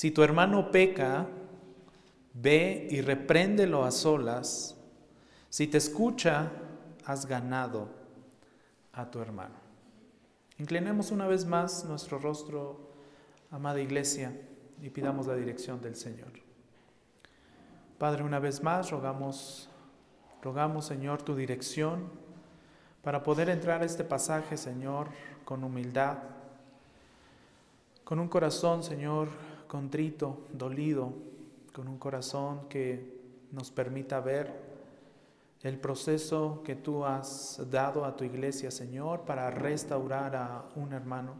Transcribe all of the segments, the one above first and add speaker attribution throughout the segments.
Speaker 1: Si tu hermano peca, ve y repréndelo a solas. Si te escucha, has ganado a tu hermano. Inclinemos una vez más nuestro rostro, amada iglesia, y pidamos la dirección del Señor. Padre, una vez más rogamos, rogamos, Señor, tu dirección para poder entrar a este pasaje, Señor, con humildad, con un corazón, Señor, contrito, dolido, con un corazón que nos permita ver el proceso que tú has dado a tu iglesia, Señor, para restaurar a un hermano,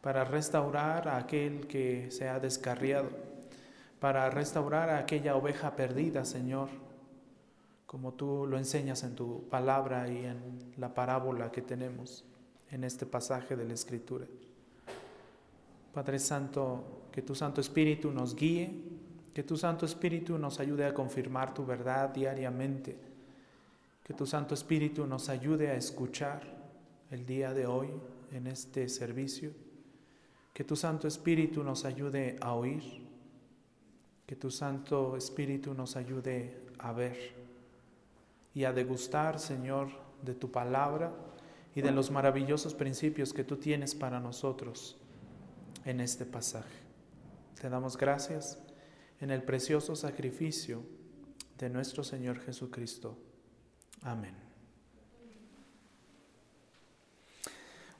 Speaker 1: para restaurar a aquel que se ha descarriado, para restaurar a aquella oveja perdida, Señor, como tú lo enseñas en tu palabra y en la parábola que tenemos en este pasaje de la Escritura. Padre Santo, que tu Santo Espíritu nos guíe, que tu Santo Espíritu nos ayude a confirmar tu verdad diariamente, que tu Santo Espíritu nos ayude a escuchar el día de hoy en este servicio, que tu Santo Espíritu nos ayude a oír, que tu Santo Espíritu nos ayude a ver y a degustar, Señor, de tu palabra y de los maravillosos principios que tú tienes para nosotros en este pasaje. Te damos gracias en el precioso sacrificio de nuestro Señor Jesucristo. Amén.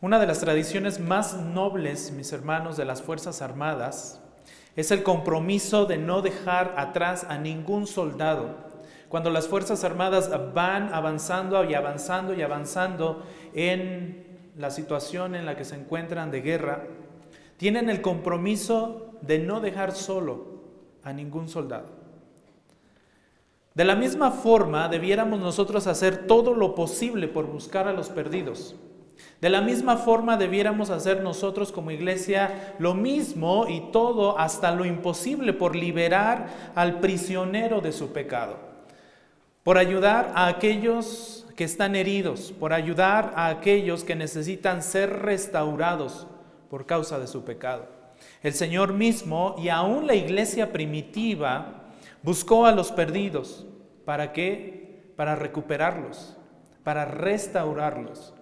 Speaker 1: Una de las tradiciones más nobles, mis hermanos, de las Fuerzas Armadas es el compromiso de no dejar atrás a ningún soldado. Cuando las Fuerzas Armadas van avanzando y avanzando y avanzando en la situación en la que se encuentran de guerra, tienen el compromiso de no dejar solo a ningún soldado. De la misma forma, debiéramos nosotros hacer todo lo posible por buscar a los perdidos. De la misma forma debiéramos hacer nosotros como iglesia lo mismo y todo hasta lo imposible por liberar al prisionero de su pecado, por ayudar a aquellos que están heridos, por ayudar a aquellos que necesitan ser restaurados por causa de su pecado. El Señor mismo y aún la iglesia primitiva buscó a los perdidos. ¿Para qué? Para recuperarlos, para restaurarlos.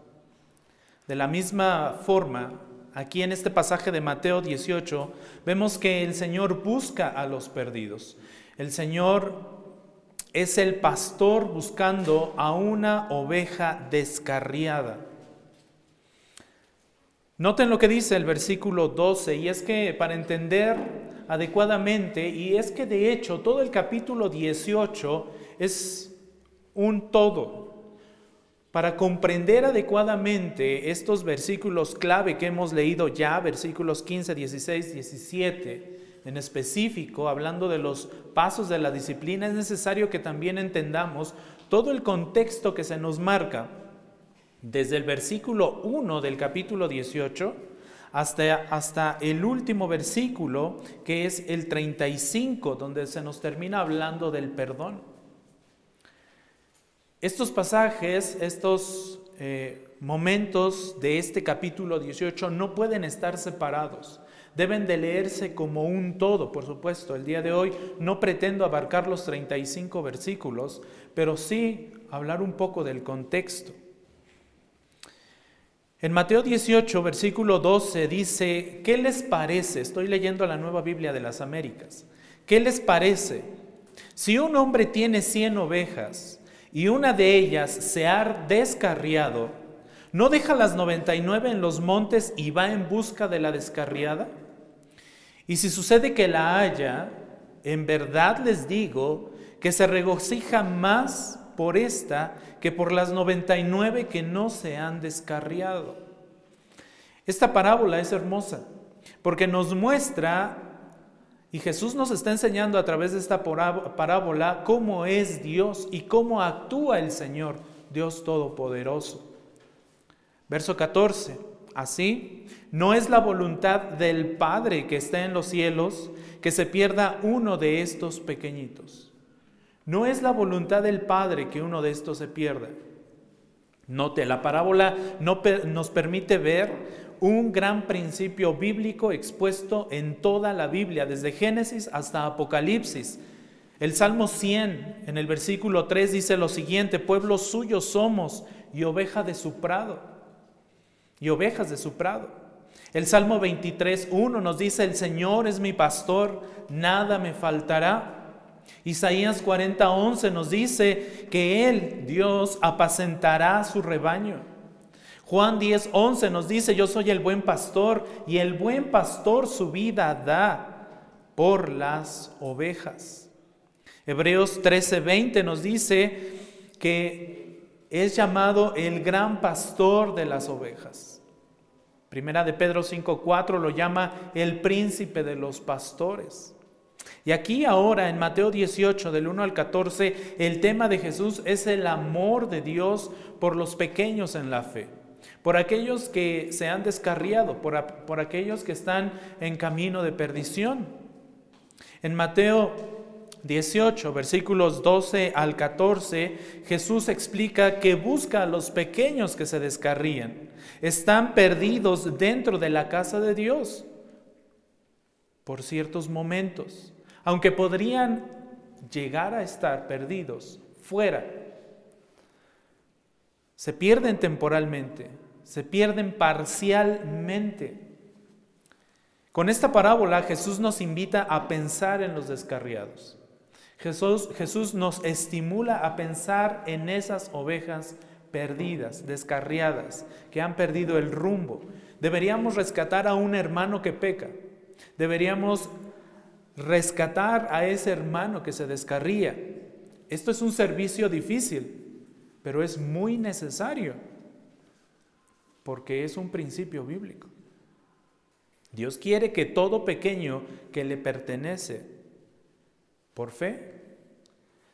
Speaker 1: De la misma forma, aquí en este pasaje de Mateo 18, vemos que el Señor busca a los perdidos. El Señor es el pastor buscando a una oveja descarriada. Noten lo que dice el versículo 12, y es que para entender adecuadamente, y es que de hecho todo el capítulo 18 es un todo. Para comprender adecuadamente estos versículos clave que hemos leído ya, versículos 15, 16, 17, en específico, hablando de los pasos de la disciplina, es necesario que también entendamos todo el contexto que se nos marca desde el versículo 1 del capítulo 18 hasta, hasta el último versículo, que es el 35, donde se nos termina hablando del perdón. Estos pasajes, estos eh, momentos de este capítulo 18 no pueden estar separados. Deben de leerse como un todo, por supuesto. El día de hoy no pretendo abarcar los 35 versículos, pero sí hablar un poco del contexto. En Mateo 18, versículo 12 dice, ¿qué les parece? Estoy leyendo la nueva Biblia de las Américas. ¿Qué les parece? Si un hombre tiene 100 ovejas y una de ellas se ha descarriado, ¿no deja las 99 en los montes y va en busca de la descarriada? Y si sucede que la haya, en verdad les digo que se regocija más por esta que por las 99 que no se han descarriado. Esta parábola es hermosa porque nos muestra, y Jesús nos está enseñando a través de esta parábola, cómo es Dios y cómo actúa el Señor, Dios Todopoderoso. Verso 14. Así, no es la voluntad del Padre que está en los cielos que se pierda uno de estos pequeñitos. No es la voluntad del Padre que uno de estos se pierda. Note, la parábola no nos permite ver un gran principio bíblico expuesto en toda la Biblia, desde Génesis hasta Apocalipsis. El Salmo 100 en el versículo 3 dice lo siguiente, pueblo suyo somos y oveja de su prado, y ovejas de su prado. El Salmo 23, 1 nos dice, el Señor es mi pastor, nada me faltará. Isaías 40, 11 nos dice que Él, Dios, apacentará su rebaño. Juan 10, 11 nos dice, yo soy el buen pastor y el buen pastor su vida da por las ovejas. Hebreos 13, 20 nos dice que es llamado el gran pastor de las ovejas. Primera de Pedro 5, 4 lo llama el príncipe de los pastores. Y aquí ahora en Mateo 18, del 1 al 14, el tema de Jesús es el amor de Dios por los pequeños en la fe, por aquellos que se han descarriado, por, por aquellos que están en camino de perdición. En Mateo 18, versículos 12 al 14, Jesús explica que busca a los pequeños que se descarrían. Están perdidos dentro de la casa de Dios por ciertos momentos aunque podrían llegar a estar perdidos fuera. Se pierden temporalmente, se pierden parcialmente. Con esta parábola Jesús nos invita a pensar en los descarriados. Jesús, Jesús nos estimula a pensar en esas ovejas perdidas, descarriadas, que han perdido el rumbo. Deberíamos rescatar a un hermano que peca. Deberíamos rescatar a ese hermano que se descarría. Esto es un servicio difícil, pero es muy necesario, porque es un principio bíblico. Dios quiere que todo pequeño que le pertenece por fe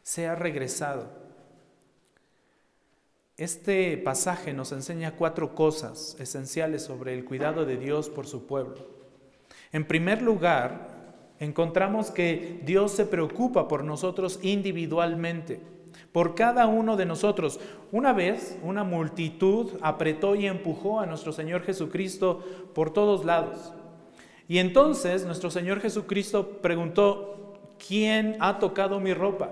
Speaker 1: sea regresado. Este pasaje nos enseña cuatro cosas esenciales sobre el cuidado de Dios por su pueblo. En primer lugar, encontramos que Dios se preocupa por nosotros individualmente, por cada uno de nosotros. Una vez una multitud apretó y empujó a nuestro Señor Jesucristo por todos lados. Y entonces nuestro Señor Jesucristo preguntó, ¿quién ha tocado mi ropa?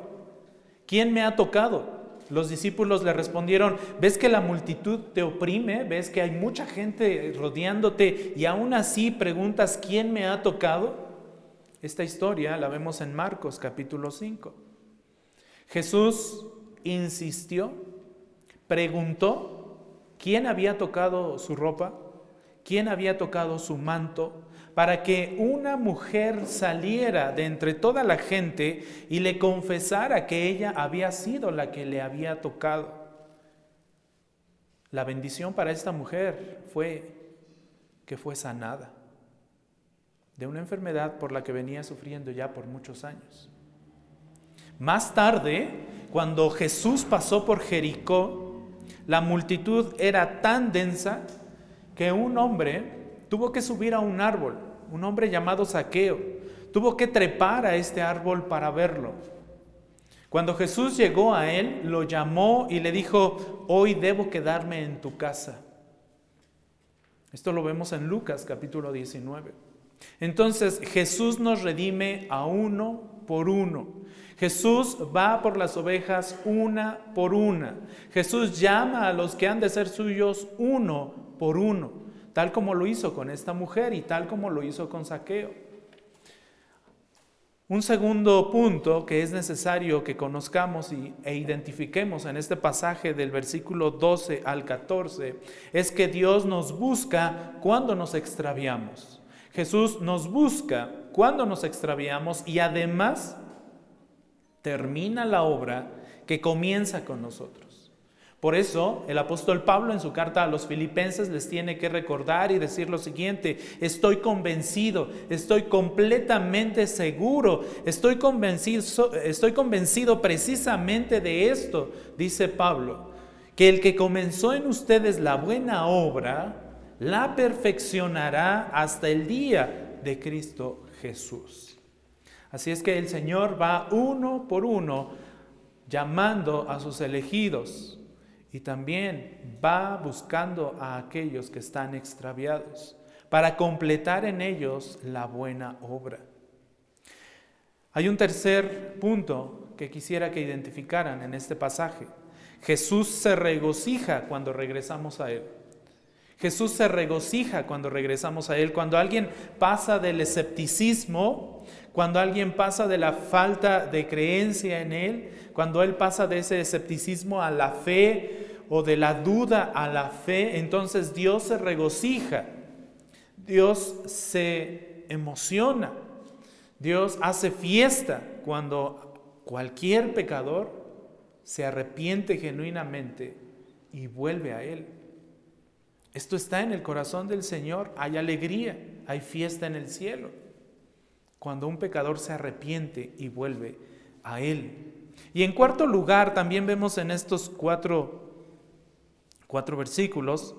Speaker 1: ¿Quién me ha tocado? Los discípulos le respondieron, ¿ves que la multitud te oprime? ¿Ves que hay mucha gente rodeándote y aún así preguntas, ¿quién me ha tocado? Esta historia la vemos en Marcos capítulo 5. Jesús insistió, preguntó quién había tocado su ropa, quién había tocado su manto, para que una mujer saliera de entre toda la gente y le confesara que ella había sido la que le había tocado. La bendición para esta mujer fue que fue sanada de una enfermedad por la que venía sufriendo ya por muchos años. Más tarde, cuando Jesús pasó por Jericó, la multitud era tan densa que un hombre tuvo que subir a un árbol, un hombre llamado Saqueo, tuvo que trepar a este árbol para verlo. Cuando Jesús llegó a él, lo llamó y le dijo, hoy debo quedarme en tu casa. Esto lo vemos en Lucas capítulo 19. Entonces Jesús nos redime a uno por uno. Jesús va por las ovejas una por una. Jesús llama a los que han de ser suyos uno por uno, tal como lo hizo con esta mujer y tal como lo hizo con Saqueo. Un segundo punto que es necesario que conozcamos e identifiquemos en este pasaje del versículo 12 al 14 es que Dios nos busca cuando nos extraviamos. Jesús nos busca cuando nos extraviamos y además termina la obra que comienza con nosotros. Por eso el apóstol Pablo en su carta a los filipenses les tiene que recordar y decir lo siguiente, estoy convencido, estoy completamente seguro, estoy convencido, estoy convencido precisamente de esto, dice Pablo, que el que comenzó en ustedes la buena obra, la perfeccionará hasta el día de Cristo Jesús. Así es que el Señor va uno por uno llamando a sus elegidos y también va buscando a aquellos que están extraviados para completar en ellos la buena obra. Hay un tercer punto que quisiera que identificaran en este pasaje. Jesús se regocija cuando regresamos a Él. Jesús se regocija cuando regresamos a Él. Cuando alguien pasa del escepticismo, cuando alguien pasa de la falta de creencia en Él, cuando Él pasa de ese escepticismo a la fe o de la duda a la fe, entonces Dios se regocija, Dios se emociona, Dios hace fiesta cuando cualquier pecador se arrepiente genuinamente y vuelve a Él. Esto está en el corazón del Señor, hay alegría, hay fiesta en el cielo cuando un pecador se arrepiente y vuelve a Él. Y en cuarto lugar, también vemos en estos cuatro, cuatro versículos,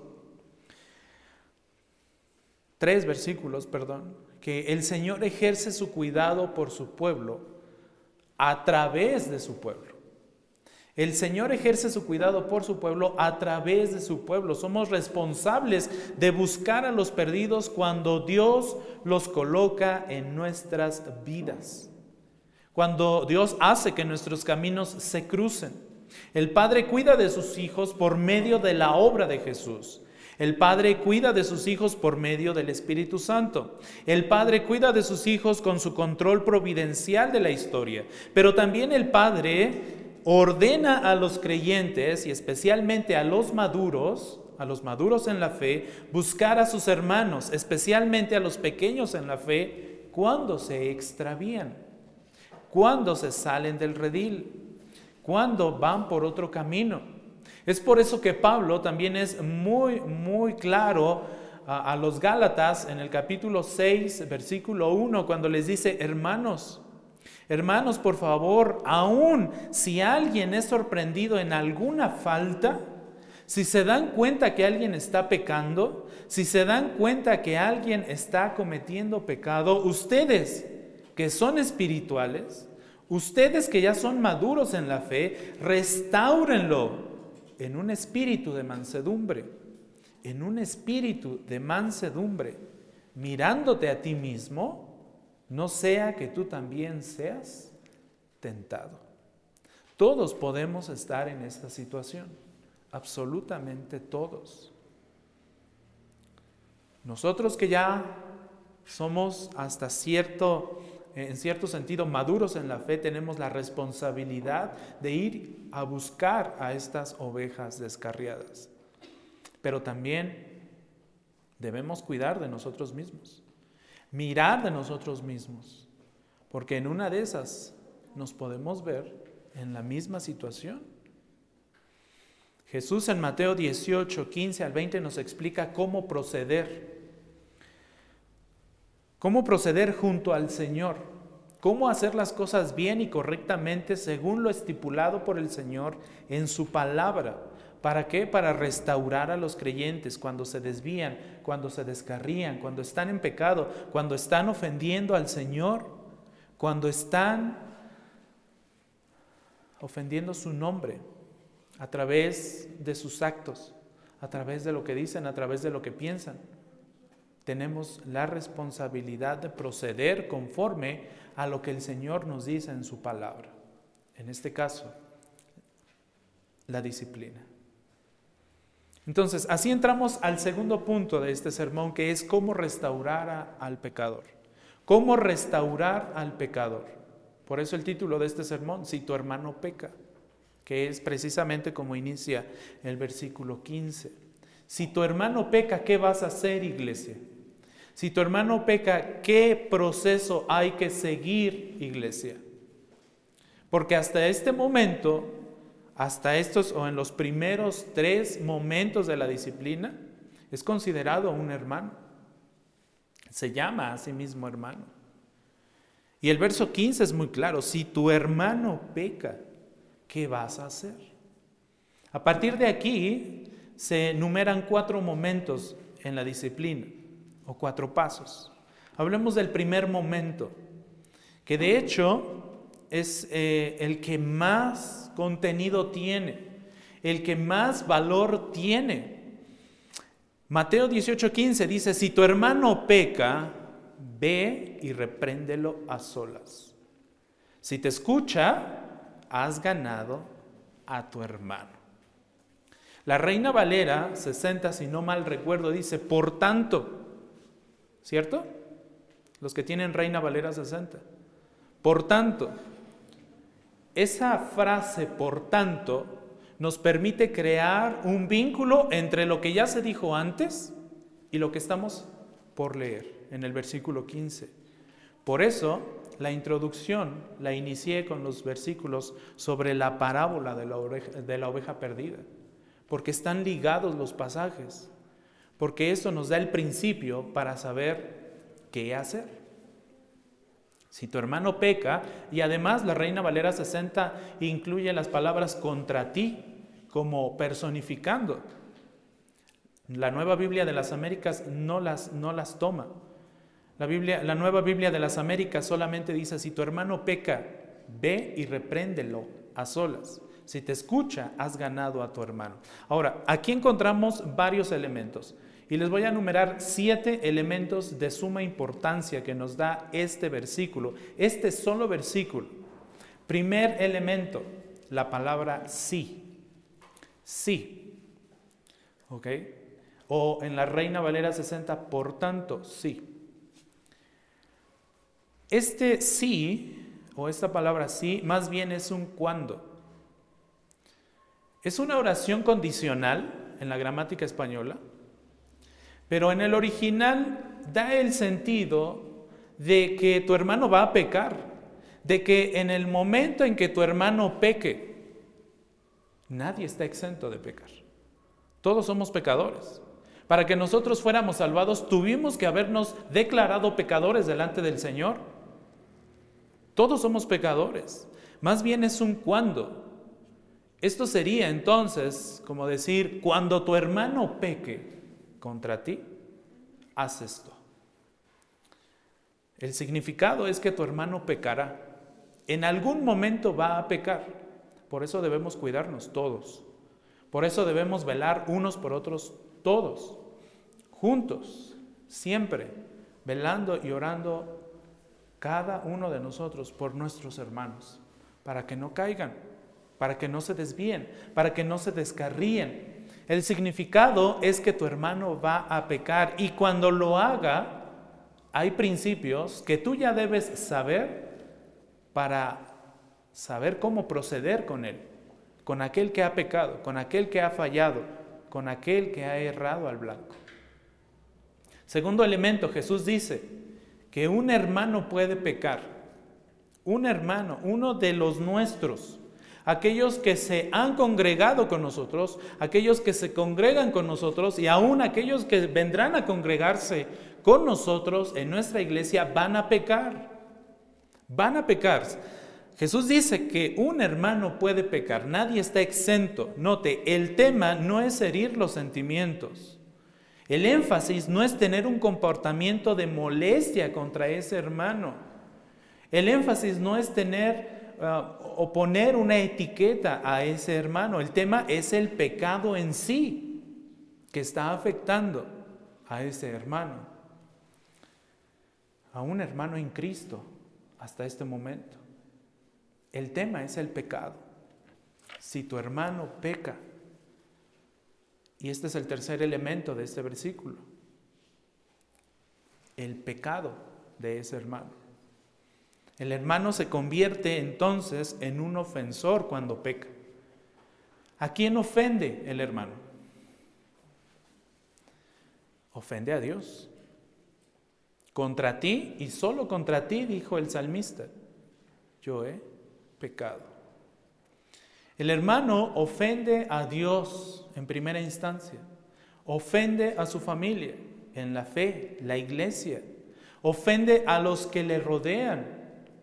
Speaker 1: tres versículos, perdón, que el Señor ejerce su cuidado por su pueblo a través de su pueblo. El Señor ejerce su cuidado por su pueblo a través de su pueblo. Somos responsables de buscar a los perdidos cuando Dios los coloca en nuestras vidas. Cuando Dios hace que nuestros caminos se crucen. El Padre cuida de sus hijos por medio de la obra de Jesús. El Padre cuida de sus hijos por medio del Espíritu Santo. El Padre cuida de sus hijos con su control providencial de la historia. Pero también el Padre ordena a los creyentes y especialmente a los maduros, a los maduros en la fe, buscar a sus hermanos, especialmente a los pequeños en la fe, cuando se extravían, cuando se salen del redil, cuando van por otro camino. Es por eso que Pablo también es muy, muy claro a, a los Gálatas en el capítulo 6, versículo 1, cuando les dice, hermanos, Hermanos, por favor, aún si alguien es sorprendido en alguna falta, si se dan cuenta que alguien está pecando, si se dan cuenta que alguien está cometiendo pecado, ustedes que son espirituales, ustedes que ya son maduros en la fe, restáurenlo en un espíritu de mansedumbre, en un espíritu de mansedumbre, mirándote a ti mismo no sea que tú también seas tentado. Todos podemos estar en esta situación, absolutamente todos. Nosotros que ya somos hasta cierto, en cierto sentido, maduros en la fe, tenemos la responsabilidad de ir a buscar a estas ovejas descarriadas. Pero también debemos cuidar de nosotros mismos mirar de nosotros mismos, porque en una de esas nos podemos ver en la misma situación. Jesús en Mateo 18, 15 al 20 nos explica cómo proceder, cómo proceder junto al Señor, cómo hacer las cosas bien y correctamente según lo estipulado por el Señor en su palabra ¿Para qué? Para restaurar a los creyentes cuando se desvían, cuando se descarrían, cuando están en pecado, cuando están ofendiendo al Señor, cuando están ofendiendo su nombre a través de sus actos, a través de lo que dicen, a través de lo que piensan. Tenemos la responsabilidad de proceder conforme a lo que el Señor nos dice en su palabra. En este caso, la disciplina. Entonces, así entramos al segundo punto de este sermón, que es cómo restaurar al pecador. ¿Cómo restaurar al pecador? Por eso el título de este sermón, si tu hermano peca, que es precisamente como inicia el versículo 15. Si tu hermano peca, ¿qué vas a hacer, iglesia? Si tu hermano peca, ¿qué proceso hay que seguir, iglesia? Porque hasta este momento hasta estos o en los primeros tres momentos de la disciplina, es considerado un hermano. Se llama a sí mismo hermano. Y el verso 15 es muy claro, si tu hermano peca, ¿qué vas a hacer? A partir de aquí se enumeran cuatro momentos en la disciplina, o cuatro pasos. Hablemos del primer momento, que de hecho es eh, el que más contenido tiene. el que más valor tiene. Mateo 18:15 dice, si tu hermano peca, ve y repréndelo a solas. Si te escucha, has ganado a tu hermano. La Reina Valera 60, si no mal recuerdo, dice, por tanto, ¿cierto? Los que tienen Reina Valera 60. Por tanto, esa frase, por tanto, nos permite crear un vínculo entre lo que ya se dijo antes y lo que estamos por leer en el versículo 15. Por eso, la introducción la inicié con los versículos sobre la parábola de la, oveja, perdida, porque están ligados los pasajes, porque eso nos da el principio para saber qué hacer. Si tu hermano peca, y además la Reina Valera 60 incluye las palabras contra ti como personificando. La nueva Biblia de las Américas no las, no las toma. La, Biblia, la nueva Biblia de las Américas solamente dice, si tu hermano peca, ve y repréndelo a solas. Si te escucha, has ganado a tu hermano. Ahora, aquí encontramos varios elementos y les voy a enumerar siete elementos de suma importancia que nos da este versículo, este solo versículo. Primer elemento, la palabra sí. Sí. ¿Ok? O en la Reina Valera 60, por tanto, sí. Este sí, o esta palabra sí, más bien es un cuando. Es una oración condicional en la gramática española, pero en el original da el sentido de que tu hermano va a pecar, de que en el momento en que tu hermano peque, nadie está exento de pecar. Todos somos pecadores. Para que nosotros fuéramos salvados, tuvimos que habernos declarado pecadores delante del Señor. Todos somos pecadores. Más bien es un cuando. Esto sería entonces como decir, cuando tu hermano peque contra ti, haz esto. El significado es que tu hermano pecará. En algún momento va a pecar. Por eso debemos cuidarnos todos. Por eso debemos velar unos por otros todos, juntos, siempre, velando y orando cada uno de nosotros por nuestros hermanos, para que no caigan, para que no se desvíen, para que no se descarríen. El significado es que tu hermano va a pecar y cuando lo haga, hay principios que tú ya debes saber para saber cómo proceder con él, con aquel que ha pecado, con aquel que ha fallado, con aquel que ha errado al blanco. Segundo elemento, Jesús dice, que un hermano puede pecar. Un hermano, uno de los nuestros, aquellos que se han congregado con nosotros, aquellos que se congregan con nosotros y aún aquellos que vendrán a congregarse con nosotros en nuestra iglesia van a pecar. Van a pecar. Jesús dice que un hermano puede pecar, nadie está exento. Note, el tema no es herir los sentimientos. El énfasis no es tener un comportamiento de molestia contra ese hermano. El énfasis no es tener uh, o poner una etiqueta a ese hermano. El tema es el pecado en sí que está afectando a ese hermano. A un hermano en Cristo hasta este momento. El tema es el pecado. Si tu hermano peca, y este es el tercer elemento de este versículo. El pecado de ese hermano. El hermano se convierte entonces en un ofensor cuando peca. ¿A quién ofende el hermano? Ofende a Dios. Contra ti y solo contra ti, dijo el salmista, yo he pecado. El hermano ofende a Dios en primera instancia, ofende a su familia en la fe, la iglesia, ofende a los que le rodean,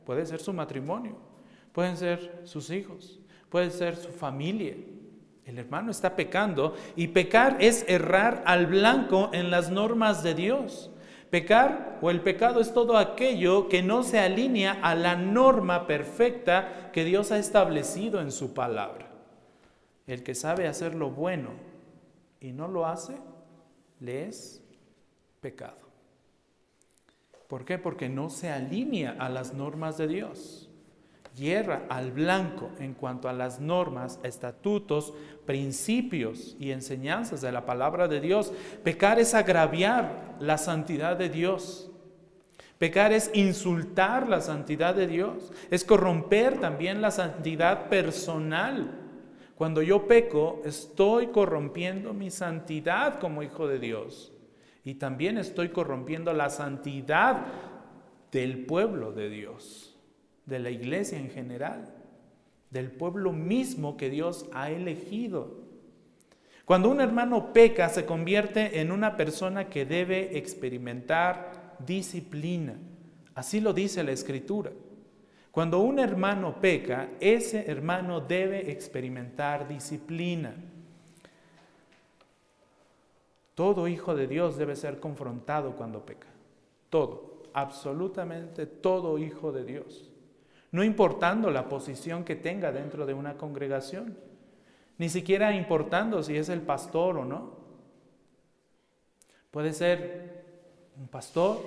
Speaker 1: puede ser su matrimonio, pueden ser sus hijos, puede ser su familia. El hermano está pecando y pecar es errar al blanco en las normas de Dios. Pecar o el pecado es todo aquello que no se alinea a la norma perfecta que Dios ha establecido en su palabra. El que sabe hacer lo bueno y no lo hace, le es pecado. ¿Por qué? Porque no se alinea a las normas de Dios. Hierra al blanco en cuanto a las normas, estatutos, principios y enseñanzas de la palabra de Dios. Pecar es agraviar la santidad de Dios. Pecar es insultar la santidad de Dios. Es corromper también la santidad personal. Cuando yo peco, estoy corrompiendo mi santidad como hijo de Dios. Y también estoy corrompiendo la santidad del pueblo de Dios, de la iglesia en general, del pueblo mismo que Dios ha elegido. Cuando un hermano peca, se convierte en una persona que debe experimentar disciplina. Así lo dice la escritura. Cuando un hermano peca, ese hermano debe experimentar disciplina. Todo hijo de Dios debe ser confrontado cuando peca. Todo, absolutamente todo hijo de Dios. No importando la posición que tenga dentro de una congregación, ni siquiera importando si es el pastor o no. Puede ser un pastor,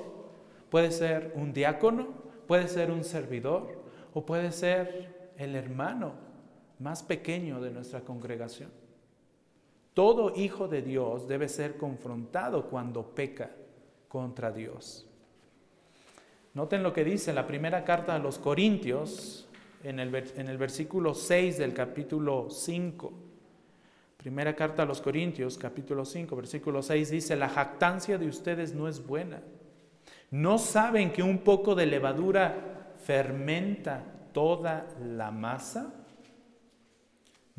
Speaker 1: puede ser un diácono, puede ser un servidor o puede ser el hermano más pequeño de nuestra congregación. Todo hijo de Dios debe ser confrontado cuando peca contra Dios. Noten lo que dice la primera carta a los Corintios en el, en el versículo 6 del capítulo 5. Primera carta a los Corintios, capítulo 5, versículo 6 dice, la jactancia de ustedes no es buena. ¿No saben que un poco de levadura fermenta toda la masa?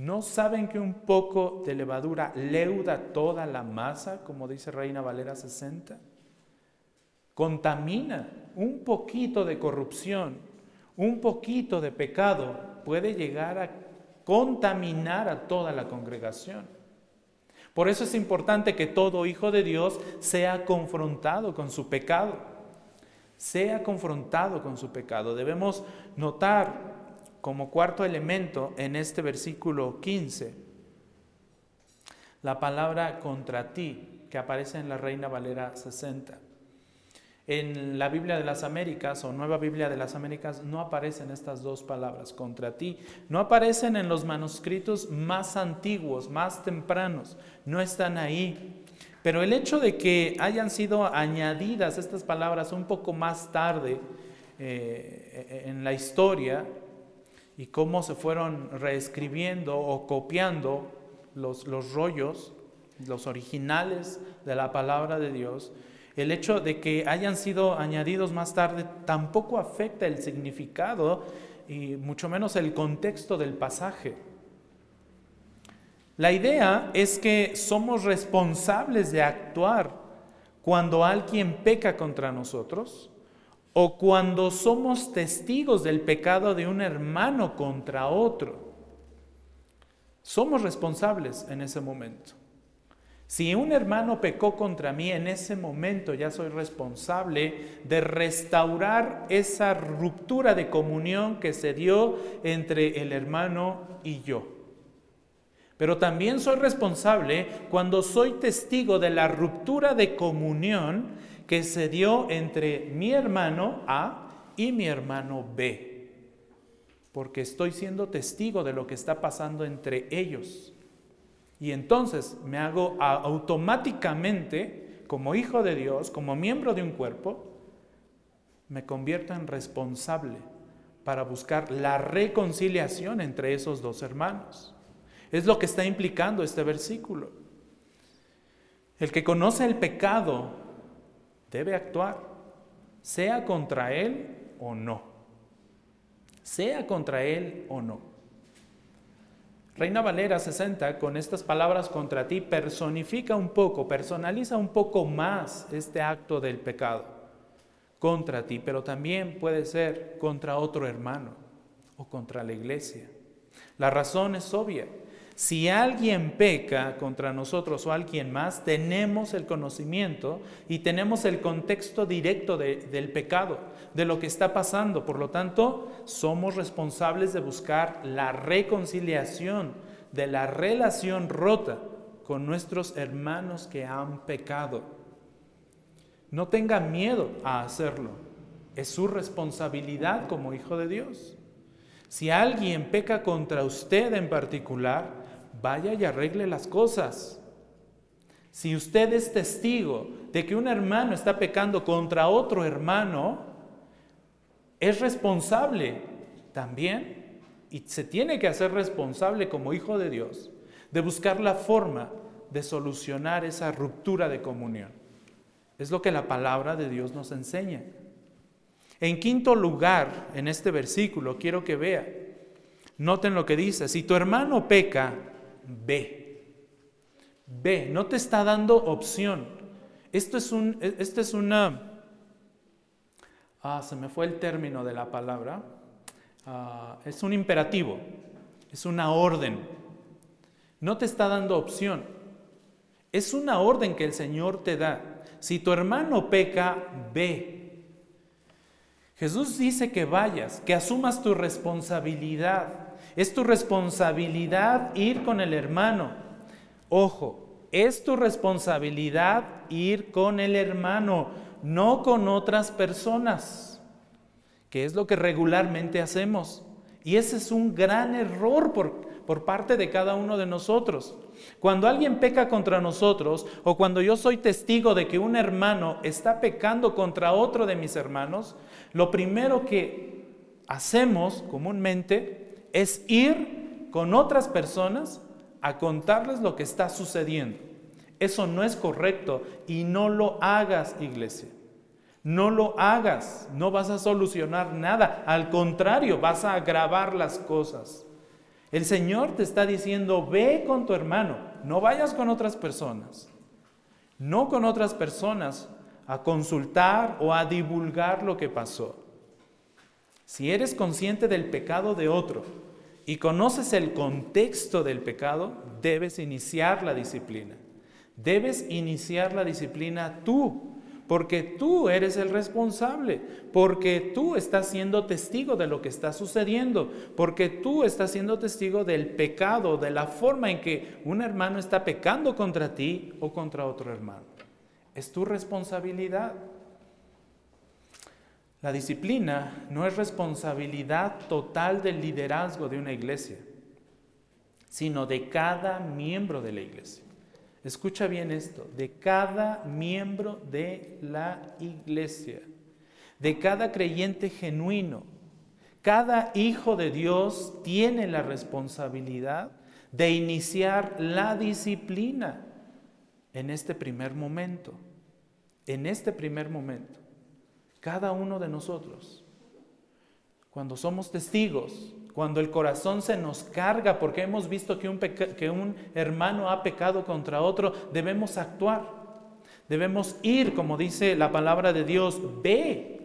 Speaker 1: ¿No saben que un poco de levadura leuda toda la masa, como dice Reina Valera 60? Contamina un poquito de corrupción, un poquito de pecado puede llegar a contaminar a toda la congregación. Por eso es importante que todo hijo de Dios sea confrontado con su pecado. Sea confrontado con su pecado. Debemos notar como cuarto elemento en este versículo 15, la palabra contra ti, que aparece en la Reina Valera 60. En la Biblia de las Américas o Nueva Biblia de las Américas no aparecen estas dos palabras, contra ti. No aparecen en los manuscritos más antiguos, más tempranos, no están ahí. Pero el hecho de que hayan sido añadidas estas palabras un poco más tarde eh, en la historia, y cómo se fueron reescribiendo o copiando los, los rollos, los originales de la palabra de Dios, el hecho de que hayan sido añadidos más tarde tampoco afecta el significado y mucho menos el contexto del pasaje. La idea es que somos responsables de actuar cuando alguien peca contra nosotros o cuando somos testigos del pecado de un hermano contra otro. Somos responsables en ese momento. Si un hermano pecó contra mí, en ese momento ya soy responsable de restaurar esa ruptura de comunión que se dio entre el hermano y yo. Pero también soy responsable cuando soy testigo de la ruptura de comunión que se dio entre mi hermano A y mi hermano B, porque estoy siendo testigo de lo que está pasando entre ellos. Y entonces me hago automáticamente, como hijo de Dios, como miembro de un cuerpo, me convierto en responsable para buscar la reconciliación entre esos dos hermanos. Es lo que está implicando este versículo. El que conoce el pecado debe actuar, sea contra él o no. Sea contra él o no. Reina Valera 60, con estas palabras contra ti, personifica un poco, personaliza un poco más este acto del pecado contra ti, pero también puede ser contra otro hermano o contra la iglesia. La razón es obvia. Si alguien peca contra nosotros o alguien más, tenemos el conocimiento y tenemos el contexto directo del pecado, de lo que está pasando. Por lo tanto, somos responsables de buscar la reconciliación de la relación rota con nuestros hermanos que han pecado. No tenga miedo a hacerlo. Es su responsabilidad como hijo de Dios. Si alguien peca contra usted en particular, vaya y arregle las cosas. Si usted es testigo de que un hermano está pecando contra otro hermano, es responsable también y se tiene que hacer responsable como hijo de Dios de buscar la forma de solucionar esa ruptura de comunión. Es lo que la palabra de Dios nos enseña. En quinto lugar, en este versículo, quiero que vea, noten lo que dice, si tu hermano peca, ve. Ve, no te está dando opción. Esto es, un, esto es una... Ah, se me fue el término de la palabra. Ah, es un imperativo, es una orden. No te está dando opción. Es una orden que el Señor te da. Si tu hermano peca, ve. Jesús dice que vayas, que asumas tu responsabilidad. Es tu responsabilidad ir con el hermano. Ojo, es tu responsabilidad ir con el hermano, no con otras personas, que es lo que regularmente hacemos. Y ese es un gran error por, por parte de cada uno de nosotros. Cuando alguien peca contra nosotros o cuando yo soy testigo de que un hermano está pecando contra otro de mis hermanos, lo primero que hacemos comúnmente es ir con otras personas a contarles lo que está sucediendo. Eso no es correcto y no lo hagas, iglesia. No lo hagas, no vas a solucionar nada, al contrario, vas a agravar las cosas. El Señor te está diciendo, ve con tu hermano, no vayas con otras personas, no con otras personas a consultar o a divulgar lo que pasó. Si eres consciente del pecado de otro y conoces el contexto del pecado, debes iniciar la disciplina. Debes iniciar la disciplina tú, porque tú eres el responsable, porque tú estás siendo testigo de lo que está sucediendo, porque tú estás siendo testigo del pecado, de la forma en que un hermano está pecando contra ti o contra otro hermano. Es tu responsabilidad. La disciplina no es responsabilidad total del liderazgo de una iglesia, sino de cada miembro de la iglesia. Escucha bien esto, de cada miembro de la iglesia, de cada creyente genuino. Cada hijo de Dios tiene la responsabilidad de iniciar la disciplina en este primer momento, en este primer momento. Cada uno de nosotros, cuando somos testigos, cuando el corazón se nos carga porque hemos visto que un, hermano ha pecado contra otro, debemos actuar. Debemos ir, como dice la palabra de Dios, ve,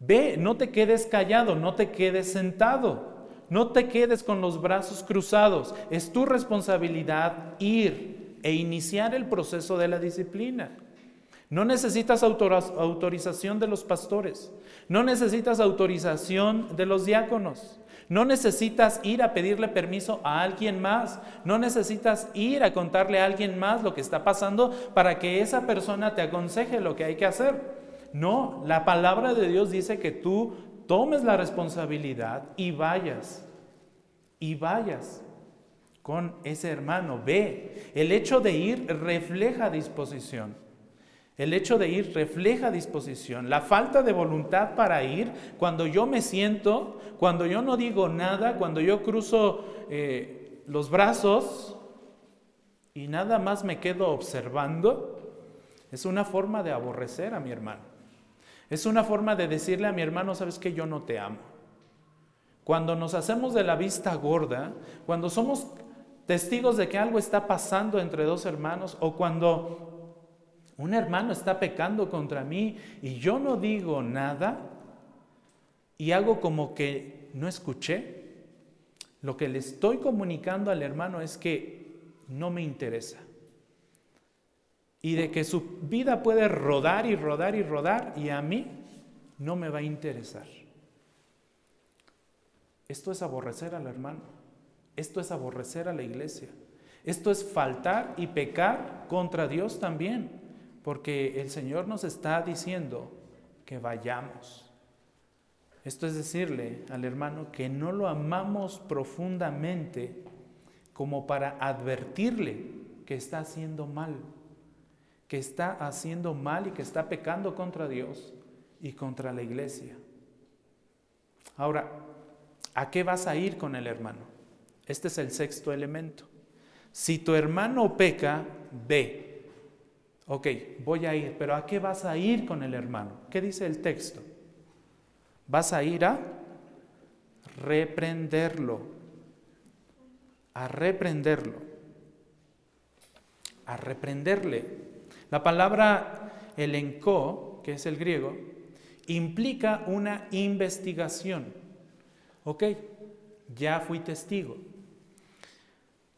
Speaker 1: ve, no te quedes callado, no te quedes sentado, no te quedes con los brazos cruzados. Es tu responsabilidad ir e iniciar el proceso de la disciplina. No necesitas autorización de los pastores. No necesitas autorización de los diáconos. No necesitas ir a pedirle permiso a alguien más. No necesitas ir a contarle a alguien más lo que está pasando para que esa persona te aconseje lo que hay que hacer. No, la palabra de Dios dice que tú tomes la responsabilidad y vayas. Y vayas con ese hermano. Ve, el hecho de ir refleja disposición. El hecho de ir refleja disposición. La falta de voluntad para ir, cuando yo me siento, cuando yo no digo nada, cuando yo cruzo eh, los brazos y nada más me quedo observando, es una forma de aborrecer a mi hermano. Es una forma de decirle a mi hermano, sabes que yo no te amo. Cuando nos hacemos de la vista gorda, cuando somos testigos de que algo está pasando entre dos hermanos o cuando un hermano está pecando contra mí y yo no digo nada y hago como que no escuché, lo que le estoy comunicando al hermano es que no me interesa. Y de que su vida puede rodar y rodar y rodar y a mí no me va a interesar. Esto es aborrecer al hermano. Esto es aborrecer a la iglesia. Esto es faltar y pecar contra Dios también, porque el Señor nos está diciendo que vayamos. Esto es decirle al hermano que no lo amamos profundamente como para advertirle que está haciendo mal, que está haciendo mal y que está pecando contra Dios y contra la iglesia. Ahora, ¿a qué vas a ir con el hermano? Este es el sexto elemento. Si tu hermano peca, ve. Ok, voy a ir, pero ¿a qué vas a ir con el hermano? ¿Qué dice el texto? Vas a ir a reprenderlo, a reprenderlo, a reprenderle. La palabra elenco, que es el griego, implica una investigación. Ok, ya fui testigo.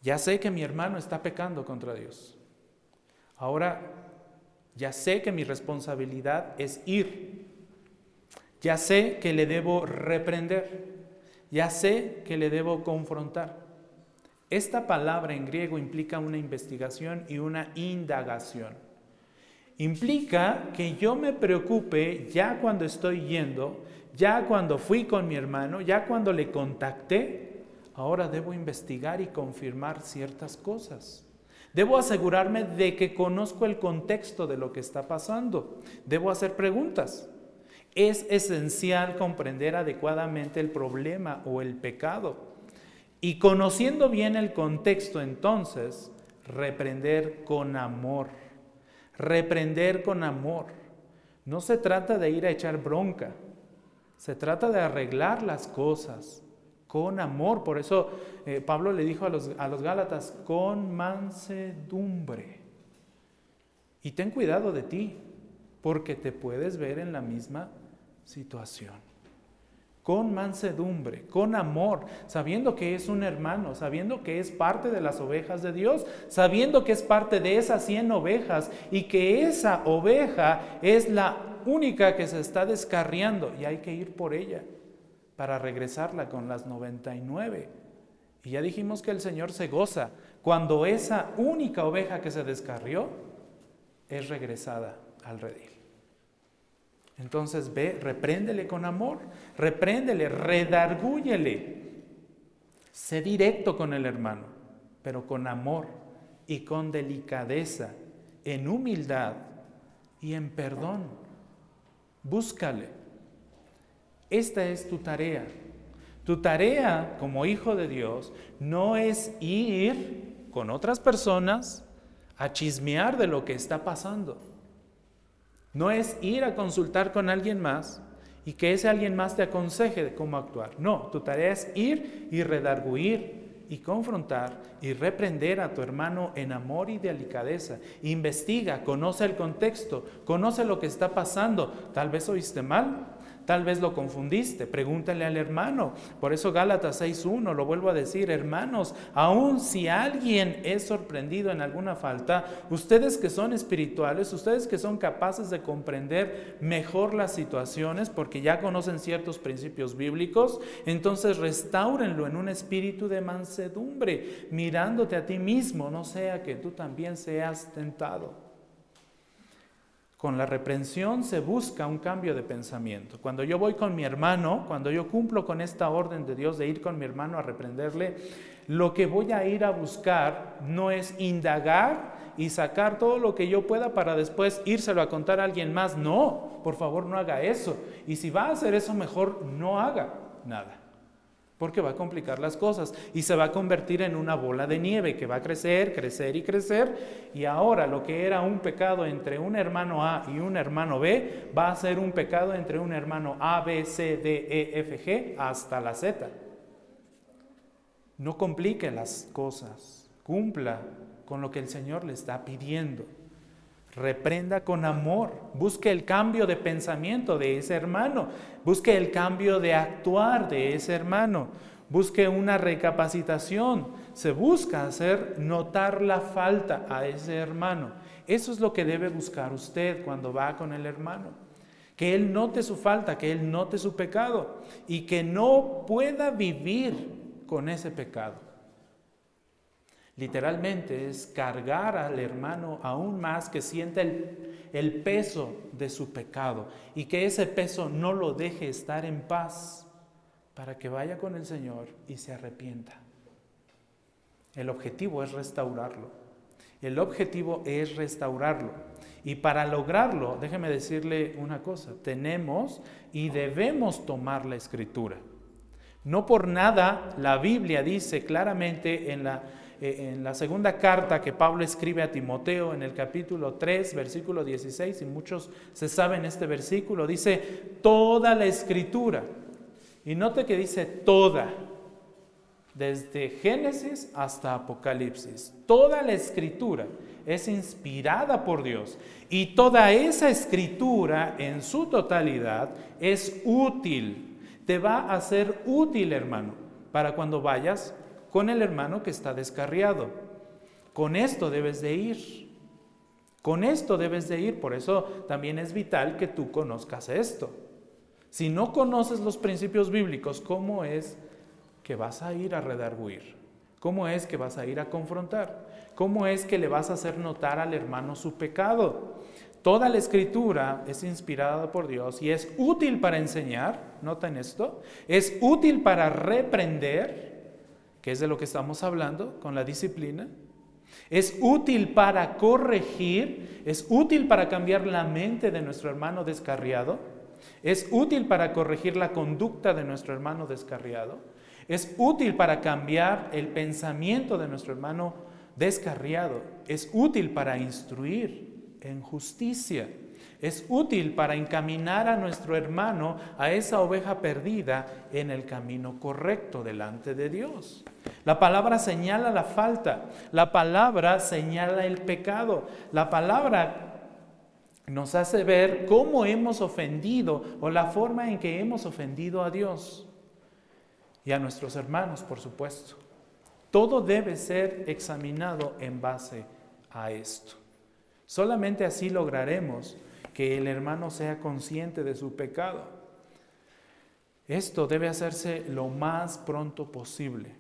Speaker 1: Ya sé que mi hermano está pecando contra Dios. Ahora ya sé que mi responsabilidad es ir ya sé que le debo reprender. Ya sé que le debo confrontar. Esta palabra en griego implica una investigación y una indagación. Implica que yo me preocupe ya cuando estoy yendo, ya cuando fui con mi hermano, ya cuando le contacté, ahora debo investigar y confirmar ciertas cosas. Debo asegurarme de que conozco el contexto de lo que está pasando. Debo hacer preguntas. Es esencial comprender adecuadamente el problema o el pecado. Y conociendo bien el contexto, entonces, reprender con amor. Reprender con amor. No se trata de ir a echar bronca. Se trata de arreglar las cosas con amor. Por eso eh, Pablo le dijo a los, a los Gálatas, con mansedumbre. Y ten cuidado de ti, porque te puedes ver en la misma situación. Con mansedumbre, con amor, sabiendo que es un hermano, sabiendo que es parte de las ovejas de Dios, sabiendo que es parte de esas 100 ovejas y que esa oveja es la única que se está descarriando y hay que ir por ella para regresarla con las 99. Y ya dijimos que el Señor se goza cuando esa única oveja que se descarrió es regresada al redil. Entonces ve, repréndele con amor, repréndele, redargúyele. Sé directo con el hermano, pero con amor y con delicadeza, en humildad y en perdón. Búscale. Esta es tu tarea. Tu tarea como hijo de Dios no es ir con otras personas a chismear de lo que está pasando. No es ir a consultar con alguien más y que ese alguien más te aconseje de cómo actuar. No, tu tarea es ir y redarguir y confrontar y reprender a tu hermano en amor y delicadeza. Investiga, conoce el contexto, conoce lo que está pasando. Tal vez oíste mal, Tal vez lo confundiste, pregúntale al hermano. Por eso Gálatas 6.1, lo vuelvo a decir, hermanos, aun si alguien es sorprendido en alguna falta, ustedes que son espirituales, ustedes que son capaces de comprender mejor las situaciones porque ya conocen ciertos principios bíblicos, entonces restáurenlo en un espíritu de mansedumbre, mirándote a ti mismo, no sea que tú también seas tentado. Con la reprensión se busca un cambio de pensamiento. Cuando yo voy con mi hermano, cuando yo cumplo con esta orden de Dios de ir con mi hermano a reprenderle, lo que voy a ir a buscar no es indagar y sacar todo lo que yo pueda para después írselo a contar a alguien más. No, por favor no haga eso. Y si va a hacer eso, mejor no haga nada porque va a complicar las cosas y se va a convertir en una bola de nieve que va a crecer, crecer y crecer. Y ahora lo que era un pecado entre un hermano A y un hermano B va a ser un pecado entre un hermano A, B, C, D, E, F, G hasta la Z. No complique las cosas, cumpla con lo que el Señor le está pidiendo. Reprenda con amor, busque el cambio de pensamiento de ese hermano, busque el cambio de actuar de ese hermano, busque una recapacitación, se busca hacer notar la falta a ese hermano. Eso es lo que debe buscar usted cuando va con el hermano. Que él note su falta, que él note su pecado y que no pueda vivir con ese pecado. Literalmente es cargar al hermano aún más que sienta el, peso de su pecado y que ese peso no lo deje estar en paz para que vaya con el Señor y se arrepienta. El objetivo es restaurarlo. El objetivo es restaurarlo. Y para lograrlo, déjeme decirle una cosa, tenemos y debemos tomar la escritura. No por nada la Biblia dice claramente en la, en la segunda carta que Pablo escribe a Timoteo en el capítulo 3, versículo 16, y muchos se saben este versículo, dice toda la escritura. Y note que dice toda, desde Génesis hasta Apocalipsis. Toda la escritura es inspirada por Dios y toda esa escritura en su totalidad es útil te va a ser útil, hermano, para cuando vayas con el hermano que está descarriado. Con esto debes de ir. Con esto debes de ir. Por eso también es vital que tú conozcas esto. Si no conoces los principios bíblicos, ¿cómo es que vas a ir a redarguir? ¿Cómo es que vas a ir a confrontar? ¿Cómo es que le vas a hacer notar al hermano su pecado? Toda la escritura es inspirada por Dios y es útil para enseñar, noten esto, es útil para reprender, que es de lo que estamos hablando con la disciplina, es útil para corregir, es útil para cambiar la mente de nuestro hermano descarriado, es útil para corregir la conducta de nuestro hermano descarriado, es útil para cambiar el pensamiento de nuestro hermano descarriado, es útil para instruir, en justicia. Es útil para encaminar a nuestro hermano, a esa oveja perdida, en el camino correcto delante de Dios. La palabra señala la falta, la palabra señala el pecado, la palabra nos hace ver cómo hemos ofendido o la forma en que hemos ofendido a Dios y a nuestros hermanos, por supuesto. Todo debe ser examinado en base a esto. Solamente así lograremos que el hermano sea consciente de su pecado. Esto debe hacerse lo más pronto posible,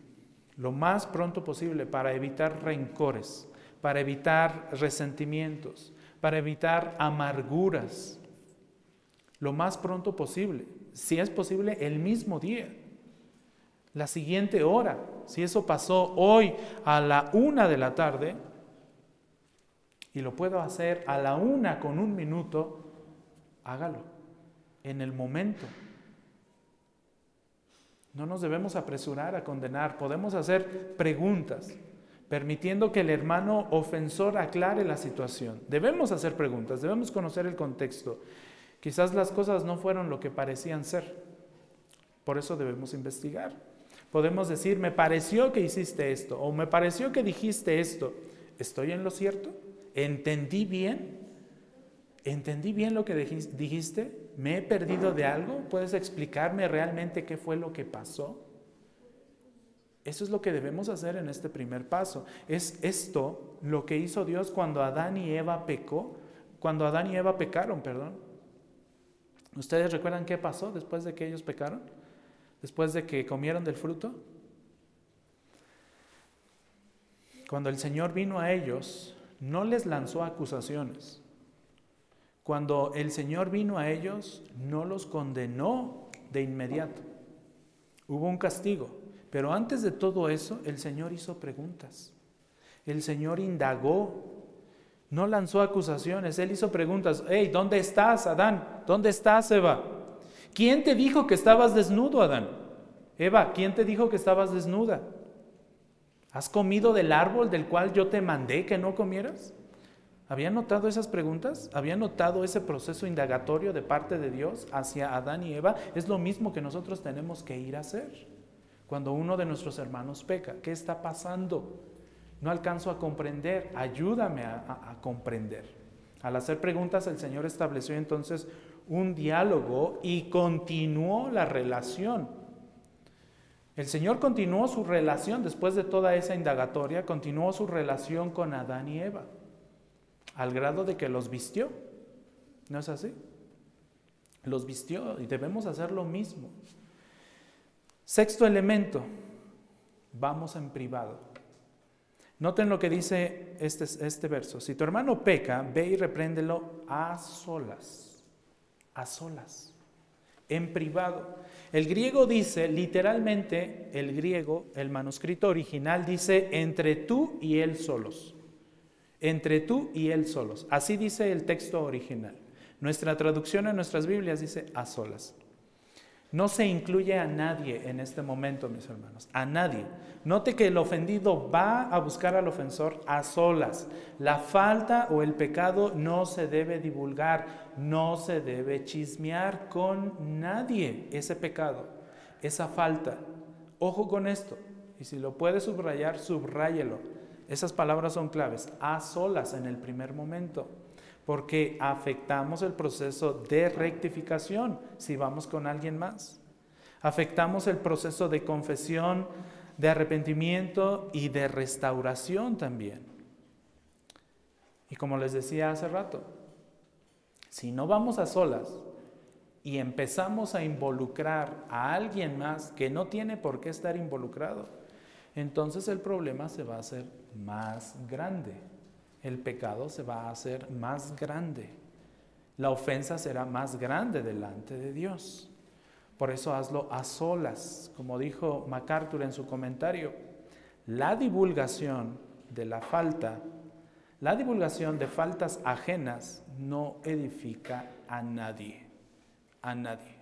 Speaker 1: lo más pronto posible para evitar rencores, para evitar resentimientos, para evitar amarguras, lo más pronto posible, si es posible el mismo día, la siguiente hora. Si eso pasó hoy a la una de la tarde, y lo puedo hacer a la una con un minuto, hágalo en el momento. No nos debemos apresurar a condenar, podemos hacer preguntas, permitiendo que el hermano ofensor aclare la situación. Debemos hacer preguntas, debemos conocer el contexto. Quizás las cosas no fueron lo que parecían ser, por eso debemos investigar. Podemos decir, me pareció que hiciste esto o me pareció que dijiste esto. ¿Estoy en lo cierto? ¿Entendí bien? ¿Entendí bien lo que dijiste? ¿Me he perdido de algo? ¿Puedes explicarme realmente qué fue lo que pasó? Eso es lo que debemos hacer en este primer paso. Es esto lo que hizo Dios cuando Adán y Eva pecó, cuando Adán y Eva pecaron, perdón. ¿Ustedes recuerdan qué pasó después de que ellos pecaron? Después de que comieron del fruto. Cuando el Señor vino a ellos, no les lanzó acusaciones. Cuando el Señor vino a ellos, no los condenó de inmediato. Hubo un castigo. Pero antes de todo eso, el Señor hizo preguntas. El Señor indagó. No lanzó acusaciones. Él hizo preguntas. Hey, ¿dónde estás, Adán? ¿Dónde estás, Eva? ¿Quién te dijo que estabas desnudo, Adán? Eva, ¿quién te dijo que estabas desnuda? ¿Has comido del árbol del cual yo te mandé que no comieras? ¿Había notado esas preguntas? ¿Había notado ese proceso indagatorio de parte de Dios hacia Adán y Eva? Es lo mismo que nosotros tenemos que ir a hacer cuando uno de nuestros hermanos peca. ¿Qué está pasando? No alcanzo a comprender. Ayúdame a, comprender. Al hacer preguntas, el Señor estableció entonces un diálogo y continuó la relación el Señor continuó su relación, después de toda esa indagatoria, continuó su relación con Adán y Eva, al grado de que los vistió. ¿No es así? Los vistió y debemos hacer lo mismo. Sexto elemento, vamos en privado. Noten lo que dice este, este verso. Si tu hermano peca, ve y repréndelo a solas. A solas. En privado. El griego dice, literalmente, el griego, el manuscrito original dice, entre tú y él solos. Entre tú y él solos. Así dice el texto original. Nuestra traducción en nuestras Biblias dice a solas. No se incluye a nadie en este momento, mis hermanos, a nadie. Note que el ofendido va a buscar al ofensor a solas. La falta o el pecado no se debe divulgar, no se debe chismear con nadie ese pecado, esa falta. Ojo con esto. Y si lo puede subrayar, subráyelo. Esas palabras son claves. A solas en el primer momento porque afectamos el proceso de rectificación si vamos con alguien más. Afectamos el proceso de confesión, de arrepentimiento y de restauración también. Y como les decía hace rato, si no vamos a solas y empezamos a involucrar a alguien más que no tiene por qué estar involucrado, entonces el problema se va a hacer más grande el pecado se va a hacer más grande. La ofensa será más grande delante de Dios. Por eso hazlo a solas, como dijo MacArthur en su comentario. La divulgación de la falta, la divulgación de faltas ajenas no edifica a nadie, a nadie.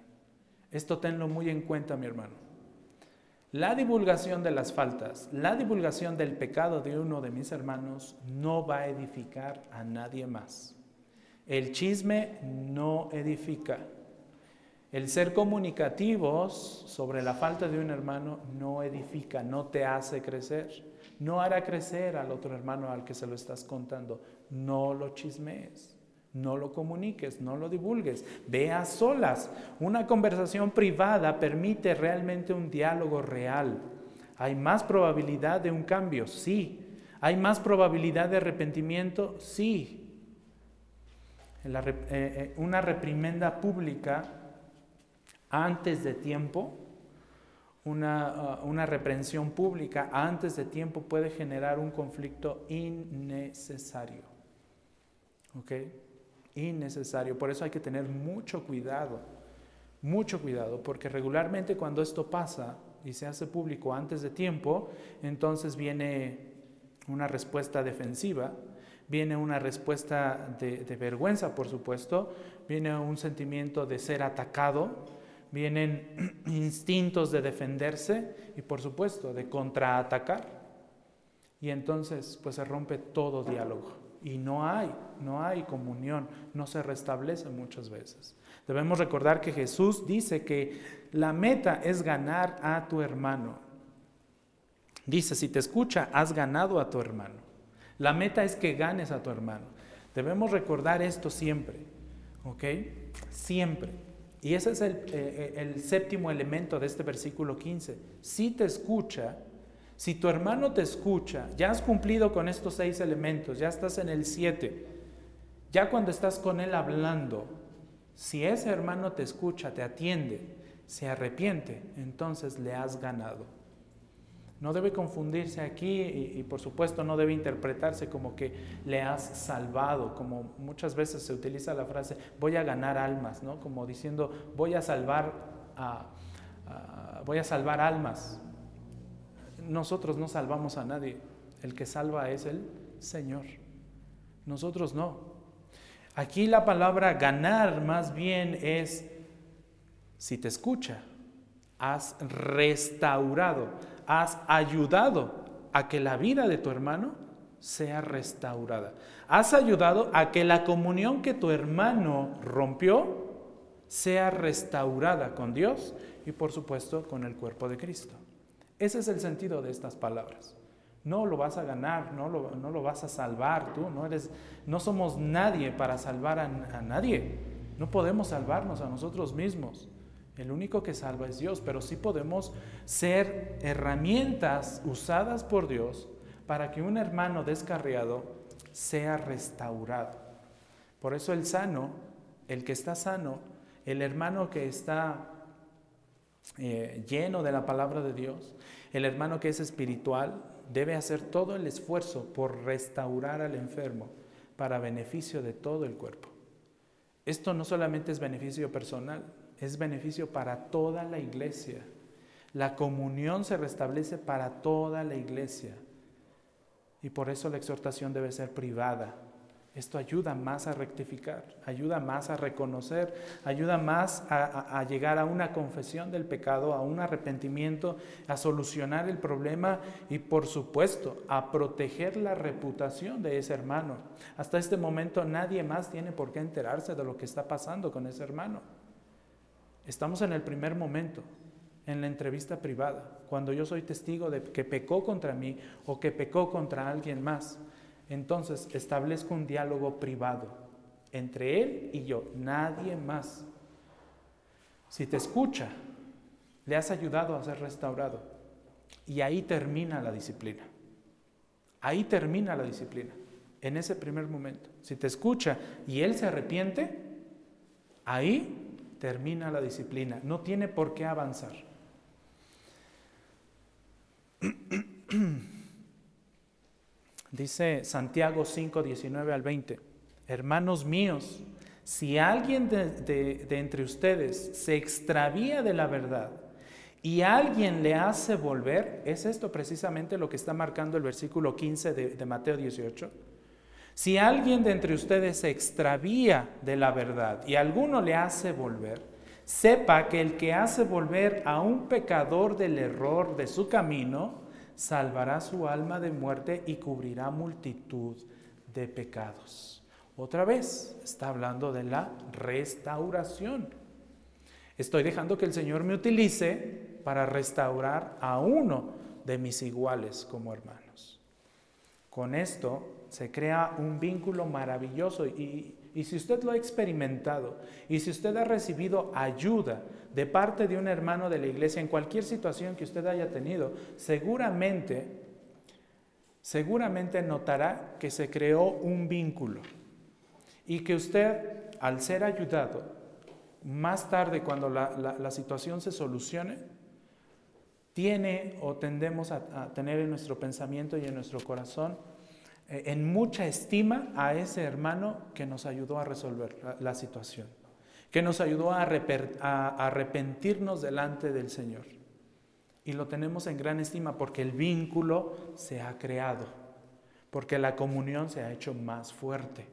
Speaker 1: Esto tenlo muy en cuenta, mi hermano. La divulgación de las faltas, la divulgación del pecado de uno de mis hermanos no va a edificar a nadie más. El chisme no edifica. El ser comunicativos sobre la falta de un hermano no edifica, no te hace crecer. No hará crecer al otro hermano al que se lo estás contando. No lo chismees. No lo comuniques, no lo divulgues, ve a solas. Una conversación privada permite realmente un diálogo real. ¿Hay más probabilidad de un cambio? Sí. ¿Hay más probabilidad de arrepentimiento? Sí. Eh, eh, una reprimenda pública antes de tiempo, uh, una reprensión pública antes de tiempo puede generar un conflicto innecesario. ¿Ok? Por eso hay que tener mucho cuidado, mucho cuidado, porque regularmente cuando esto pasa y se hace público antes de tiempo, entonces viene una respuesta defensiva, viene una respuesta de, vergüenza, por supuesto, viene un sentimiento de ser atacado, vienen instintos de defenderse y por supuesto de contraatacar. Y entonces pues se rompe todo diálogo y no hay, no hay comunión, no se restablece muchas veces. Debemos recordar que Jesús dice que la meta es ganar a tu hermano. Dice, si te escucha, has ganado a tu hermano. La meta es que ganes a tu hermano. Debemos recordar esto siempre, ¿ok? Siempre. Y ese es el, eh, eh, el séptimo elemento de este versículo 15. Si te escucha, si tu hermano te escucha, ya has cumplido con estos seis elementos, ya estás en el siete, ya cuando estás con él hablando, si ese hermano te escucha, te atiende, se arrepiente, entonces le has ganado. No debe confundirse aquí y, por supuesto no debe interpretarse como que le has salvado, como muchas veces se utiliza la frase voy a ganar almas, ¿no? Como diciendo voy a salvar, voy a salvar almas nosotros no salvamos a nadie. El que salva es el Señor. Nosotros no. Aquí la palabra ganar más bien es, si te escucha, has restaurado, has ayudado a que la vida de tu hermano sea restaurada. Has ayudado a que la comunión que tu hermano rompió sea restaurada con Dios y por supuesto con el cuerpo de Cristo. Ese es el sentido de estas palabras. No lo vas a ganar, no lo, no lo vas a salvar tú, no, eres, no somos nadie para salvar a, a nadie. No podemos salvarnos a nosotros mismos. El único que salva es Dios, pero sí podemos ser herramientas usadas por Dios para que un hermano descarriado sea restaurado. Por eso el sano, el que está sano, el hermano que está eh, lleno de la palabra de Dios, el hermano que es espiritual, debe hacer todo el esfuerzo por restaurar al enfermo para beneficio de todo el cuerpo. Esto no solamente es beneficio personal, es beneficio para toda la iglesia. La comunión se restablece para toda la iglesia. Y por eso la exhortación debe ser privada, esto ayuda más a rectificar, ayuda más a reconocer, ayuda más a, llegar a una confesión del pecado, a un arrepentimiento, a solucionar el problema y por supuesto a proteger la reputación de ese hermano. Hasta este momento nadie más tiene por qué enterarse de lo que está pasando con ese hermano. Estamos en el primer momento, en la entrevista privada, cuando yo soy testigo de que pecó contra mí o que pecó contra alguien más entonces establezco un diálogo privado entre él y yo, nadie más. Si te escucha, le has ayudado a ser restaurado. Y ahí termina la disciplina. Ahí termina la disciplina, en ese primer momento. Si te escucha y él se arrepiente, ahí termina la disciplina. No tiene por qué avanzar. Dice Santiago 5, 19 al 20, hermanos míos, si alguien de, entre ustedes se extravía de la verdad y alguien le hace volver, es esto precisamente lo que está marcando el versículo 15 de, de Mateo 18. Si alguien de entre ustedes se extravía de la verdad y alguno le hace volver, sepa que el que hace volver a un pecador del error de su camino, salvará su alma de muerte y cubrirá multitud de pecados. Otra vez está hablando de la restauración. Estoy dejando que el Señor me utilice para restaurar a uno de mis iguales como hermanos. Con esto se crea un vínculo maravilloso y, y si usted lo ha experimentado y si usted ha recibido ayuda de parte de un hermano de la iglesia en cualquier situación que usted haya tenido, seguramente, seguramente notará que se creó un vínculo y que usted, al ser ayudado, más tarde cuando la, situación se solucione, tiene o tendemos a tener en nuestro pensamiento y en nuestro corazón eh, en mucha estima a ese hermano que nos ayudó a resolver la, situación, que nos ayudó a, arrepentirnos delante del Señor. Y lo tenemos en gran estima porque el vínculo se ha creado, porque la comunión se ha hecho más fuerte.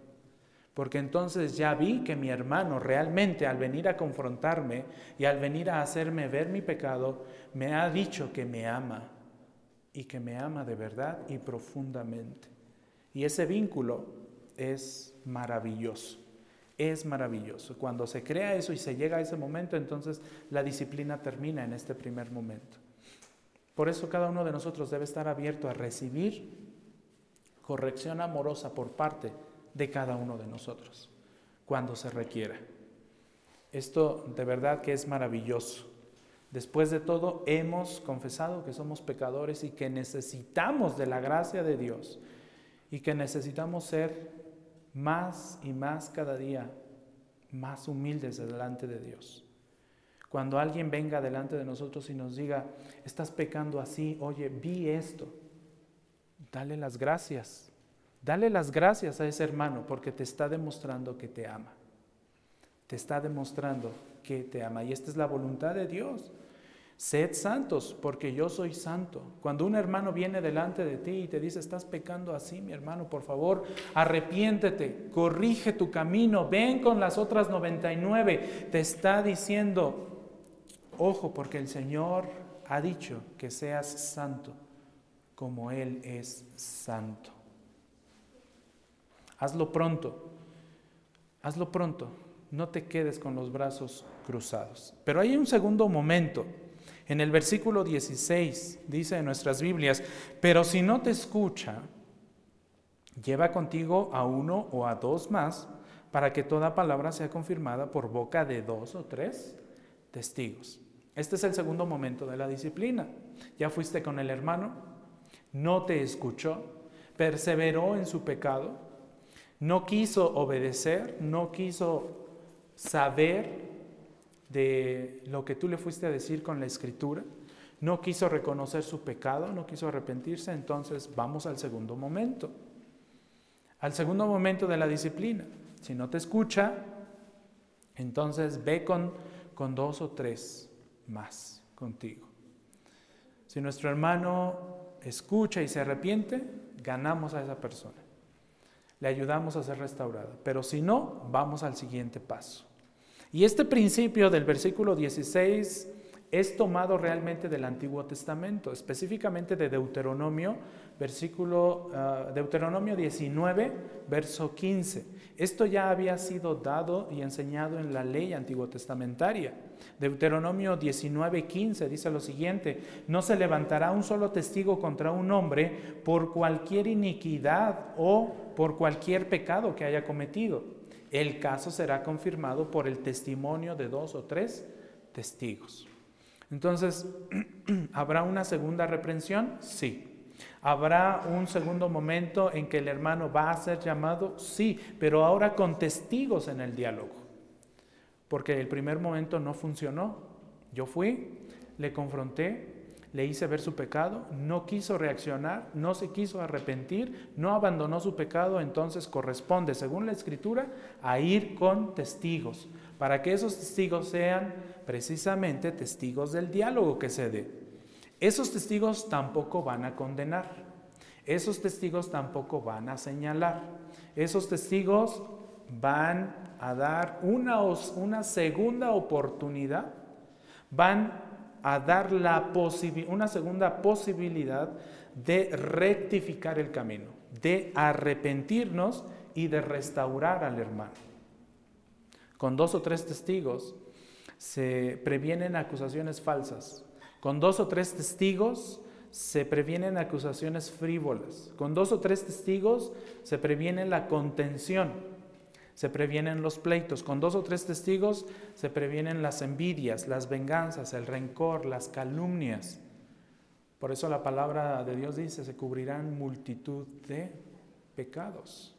Speaker 1: Porque entonces ya vi que mi hermano realmente al venir a confrontarme y al venir a hacerme ver mi pecado, me ha dicho que me ama y que me ama de verdad y profundamente. Y ese vínculo es maravilloso, es maravilloso. Cuando se crea eso y se llega a ese momento, entonces la disciplina termina en este primer momento. Por eso cada uno de nosotros debe estar abierto a recibir corrección amorosa por parte de cada uno de nosotros, cuando se requiera. Esto de verdad que es maravilloso. Después de todo, hemos confesado que somos pecadores y que necesitamos de la gracia de Dios y que necesitamos ser más y más cada día más humildes delante de Dios. Cuando alguien venga delante de nosotros y nos diga, estás pecando así, oye, vi esto, dale las gracias. Dale las gracias a ese hermano porque te está demostrando que te ama. Te está demostrando que te ama. Y esta es la voluntad de Dios. Sed santos, porque yo soy santo. Cuando un hermano viene delante de ti y te dice, estás pecando así, mi hermano, por favor, arrepiéntete, corrige tu camino, ven con las otras 99. Te está diciendo, ojo, porque el Señor ha dicho que seas santo, como Él es santo. Hazlo pronto, hazlo pronto, no te quedes con los brazos cruzados. Pero hay un segundo momento en el versículo 16 dice en nuestras Biblias, pero si no te escucha, lleva contigo a uno o a dos más para que toda palabra sea confirmada por boca de dos o tres testigos. Este es el segundo momento de la disciplina. Ya fuiste con el hermano, no te escuchó, perseveró en su pecado, no quiso obedecer, no quiso saber de lo que tú le fuiste a decir con la escritura, no quiso reconocer su pecado, no quiso arrepentirse, entonces vamos al segundo momento. Al segundo momento de la disciplina. Si no te escucha, entonces ve con, con dos o tres más contigo. Si nuestro hermano escucha y se arrepiente, ganamos a esa persona. Le ayudamos a ser restaurada. Pero si no, vamos al siguiente paso. Y este principio del versículo 16 es tomado realmente del Antiguo Testamento, específicamente de Deuteronomio, versículo ah, Deuteronomio 19, verso 15. Esto ya había sido dado y enseñado en la ley antiguo testamentaria. Deuteronomio 19, 15 dice lo siguiente: No se levantará un solo testigo contra un hombre por cualquier iniquidad o por cualquier pecado que haya cometido. El caso será confirmado por el testimonio de dos o tres testigos. Entonces, ¿habrá una segunda reprensión? Sí. ¿Habrá un segundo momento en que el hermano va a ser llamado? Sí, pero ahora con testigos en el diálogo. Porque el primer momento no funcionó. Yo fui, le confronté, le hice ver su pecado, no quiso reaccionar, no se quiso arrepentir, no abandonó su pecado, entonces corresponde, según la escritura, a ir con testigos, para que esos testigos sean precisamente testigos del diálogo que se dé. Esos testigos tampoco van a condenar, esos testigos tampoco van a señalar, esos testigos van a dar una, una segunda oportunidad, van a dar una segunda posibilidad de rectificar el camino, de arrepentirnos y de restaurar al hermano. Con dos o tres testigos se previenen acusaciones falsas. Con dos o tres testigos se previenen acusaciones frívolas. Con dos o tres testigos se previene la contención. Se previenen los pleitos. Con dos o tres testigos se previenen las envidias, las venganzas, el rencor, las calumnias. Por eso la palabra de Dios dice, se cubrirán multitud de pecados.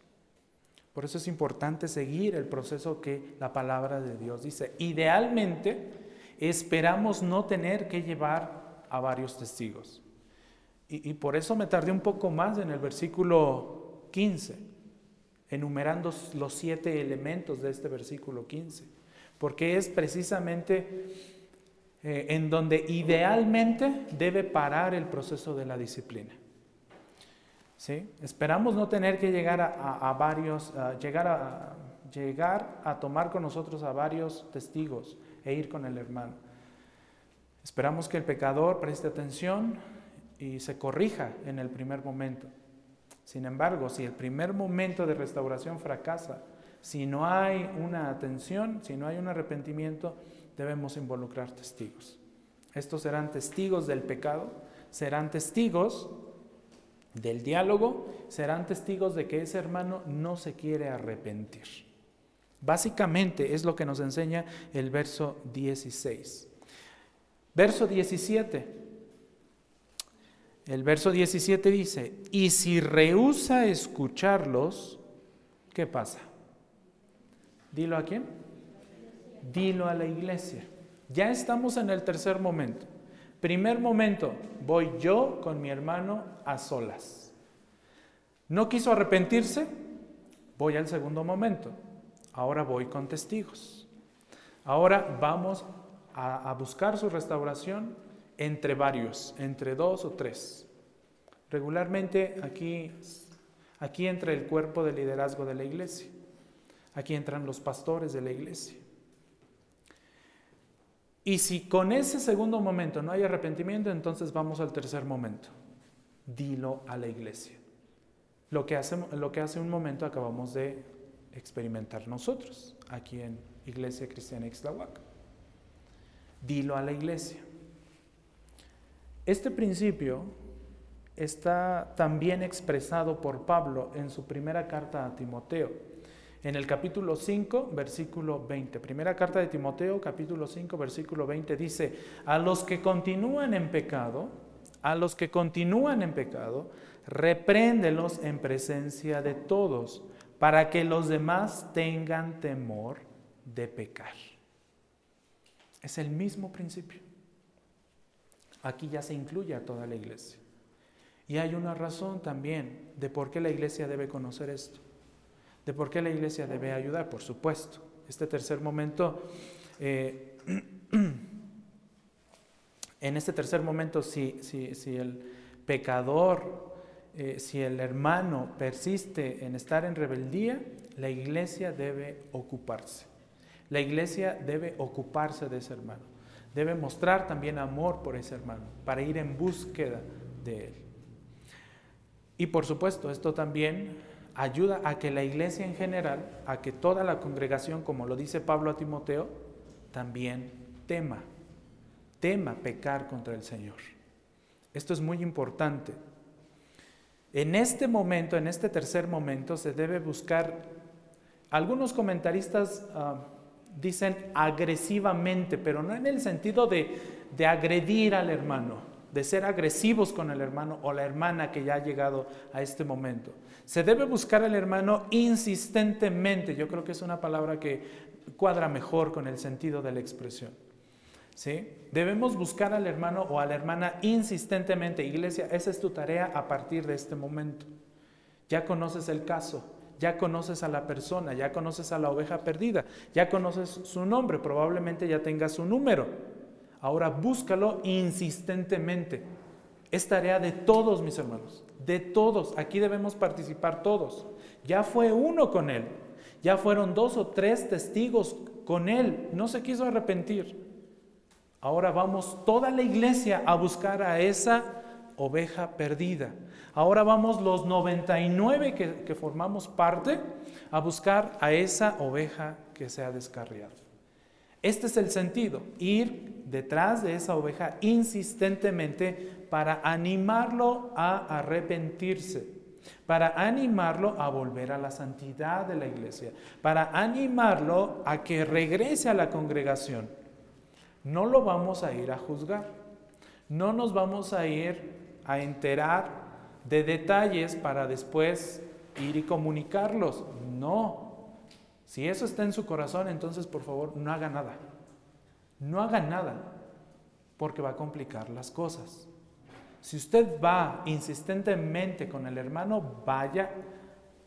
Speaker 1: Por eso es importante seguir el proceso que la palabra de Dios dice. Idealmente, esperamos no tener que llevar a varios testigos. Y, por eso me tardé un poco más en el versículo 15, enumerando los siete elementos de este versículo 15, porque es precisamente eh, en donde idealmente debe parar el proceso de la disciplina. ¿sí? Esperamos no tener que llegar a, varios, llegar, a, llegar a tomar con nosotros a varios testigos e ir con el hermano. Esperamos que el pecador preste atención y se corrija en el primer momento. Sin embargo, si el primer momento de restauración fracasa, si no hay una atención, si no hay un arrepentimiento, debemos involucrar testigos. Estos serán testigos del pecado, serán testigos del diálogo, serán testigos de que ese hermano no se quiere arrepentir. Básicamente es lo que nos enseña el verso 16. Verso 17. El verso 17 dice, y si rehúsa escucharlos, ¿qué pasa? Dilo a quién? Dilo a la iglesia. Ya estamos en el tercer momento. Primer momento, voy yo con mi hermano a solas. No quiso arrepentirse, voy al segundo momento. Ahora voy con testigos. Ahora vamos a, buscar su restauración entre varios, entre dos o tres. Regularmente aquí, aquí entra el cuerpo de liderazgo de la iglesia. Aquí entran los pastores de la iglesia. Y si con ese segundo momento no hay arrepentimiento, entonces vamos al tercer momento. Dilo a la iglesia. Lo que hace, un momento acabamos de experimentar nosotros aquí en Iglesia Cristiana Ixtlahuaca. Dilo a la iglesia. Este principio está también expresado por Pablo en su primera carta a Timoteo en el capítulo 5, versículo 20. Primera carta de Timoteo, capítulo 5, versículo 20 dice, a los que continúan en pecado, a los que continúan en pecado, repréndelos en presencia de todos, para que los demás tengan temor de pecar. Es el mismo principio. Aquí ya se incluye a toda la iglesia. Y hay una razón también de por qué la iglesia debe conocer esto, de por qué la iglesia debe ayudar, por supuesto. Este tercer momento, eh, en este tercer momento, si, si el pecador, eh, si el hermano persiste en estar en rebeldía, la iglesia debe ocuparse. La iglesia debe ocuparse de ese hermano. Debe mostrar también amor por ese hermano, para ir en búsqueda de él. Y por supuesto, esto también ayuda a que la iglesia en general, a que toda la congregación, como lo dice Pablo a Timoteo, también tema, tema pecar contra el Señor. Esto es muy importante. En este momento, en este tercer momento, se debe buscar, algunos comentaristas ah, dicen agresivamente, pero no en el sentido de, de agredir al hermano, de ser agresivos con el hermano o la hermana que ya ha llegado a este momento. Se debe buscar al hermano insistentemente. Yo creo que es una palabra que cuadra mejor con el sentido de la expresión. ¿Sí? Debemos buscar al hermano o a la hermana insistentemente. Iglesia, esa es tu tarea a partir de este momento. Ya conoces el caso, ya conoces a la persona, ya conoces a la oveja perdida, ya conoces su nombre, probablemente ya tengas su número. Ahora búscalo insistentemente. Es tarea de todos, mis hermanos, de todos. Aquí debemos participar todos. Ya fue uno con él, ya fueron dos o tres testigos con él, no se quiso arrepentir. Ahora vamos toda la iglesia a buscar a esa oveja perdida. Ahora vamos los 99 que, que formamos parte a buscar a esa oveja que se ha descarriado. Este es el sentido, ir detrás de esa oveja insistentemente para animarlo a arrepentirse, para animarlo a volver a la santidad de la iglesia, para animarlo a que regrese a la congregación no lo vamos a ir a juzgar. No nos vamos a ir a enterar de detalles para después ir y comunicarlos. No. Si eso está en su corazón, entonces por favor no haga nada. No haga nada porque va a complicar las cosas. Si usted va insistentemente con el hermano, vaya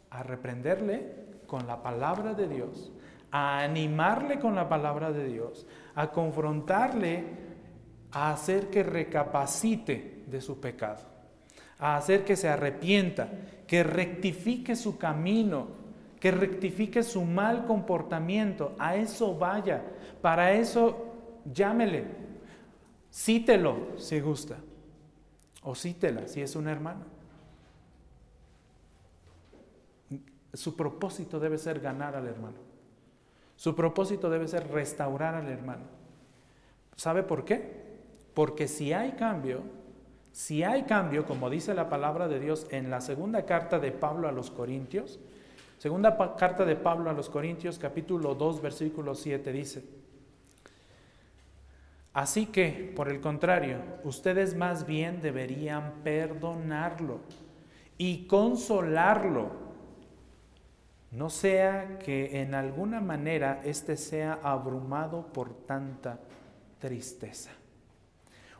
Speaker 1: a reprenderle con la palabra de Dios, a animarle con la palabra de Dios, a confrontarle, a hacer que recapacite de su pecado, a hacer que se arrepienta, que rectifique su camino, que rectifique su mal comportamiento. A eso vaya, para eso llámele, cítelo si gusta, o cítela si es un hermano. Su propósito debe ser ganar al hermano. Su propósito debe ser restaurar al hermano. ¿Sabe por qué? Porque si hay cambio, si hay cambio, como dice la palabra de Dios en la segunda carta de Pablo a los Corintios, segunda carta de Pablo a los Corintios, capítulo 2, versículo 7, dice, Así que, por el contrario, ustedes más bien deberían perdonarlo y consolarlo no sea que en alguna manera éste sea abrumado por tanta tristeza.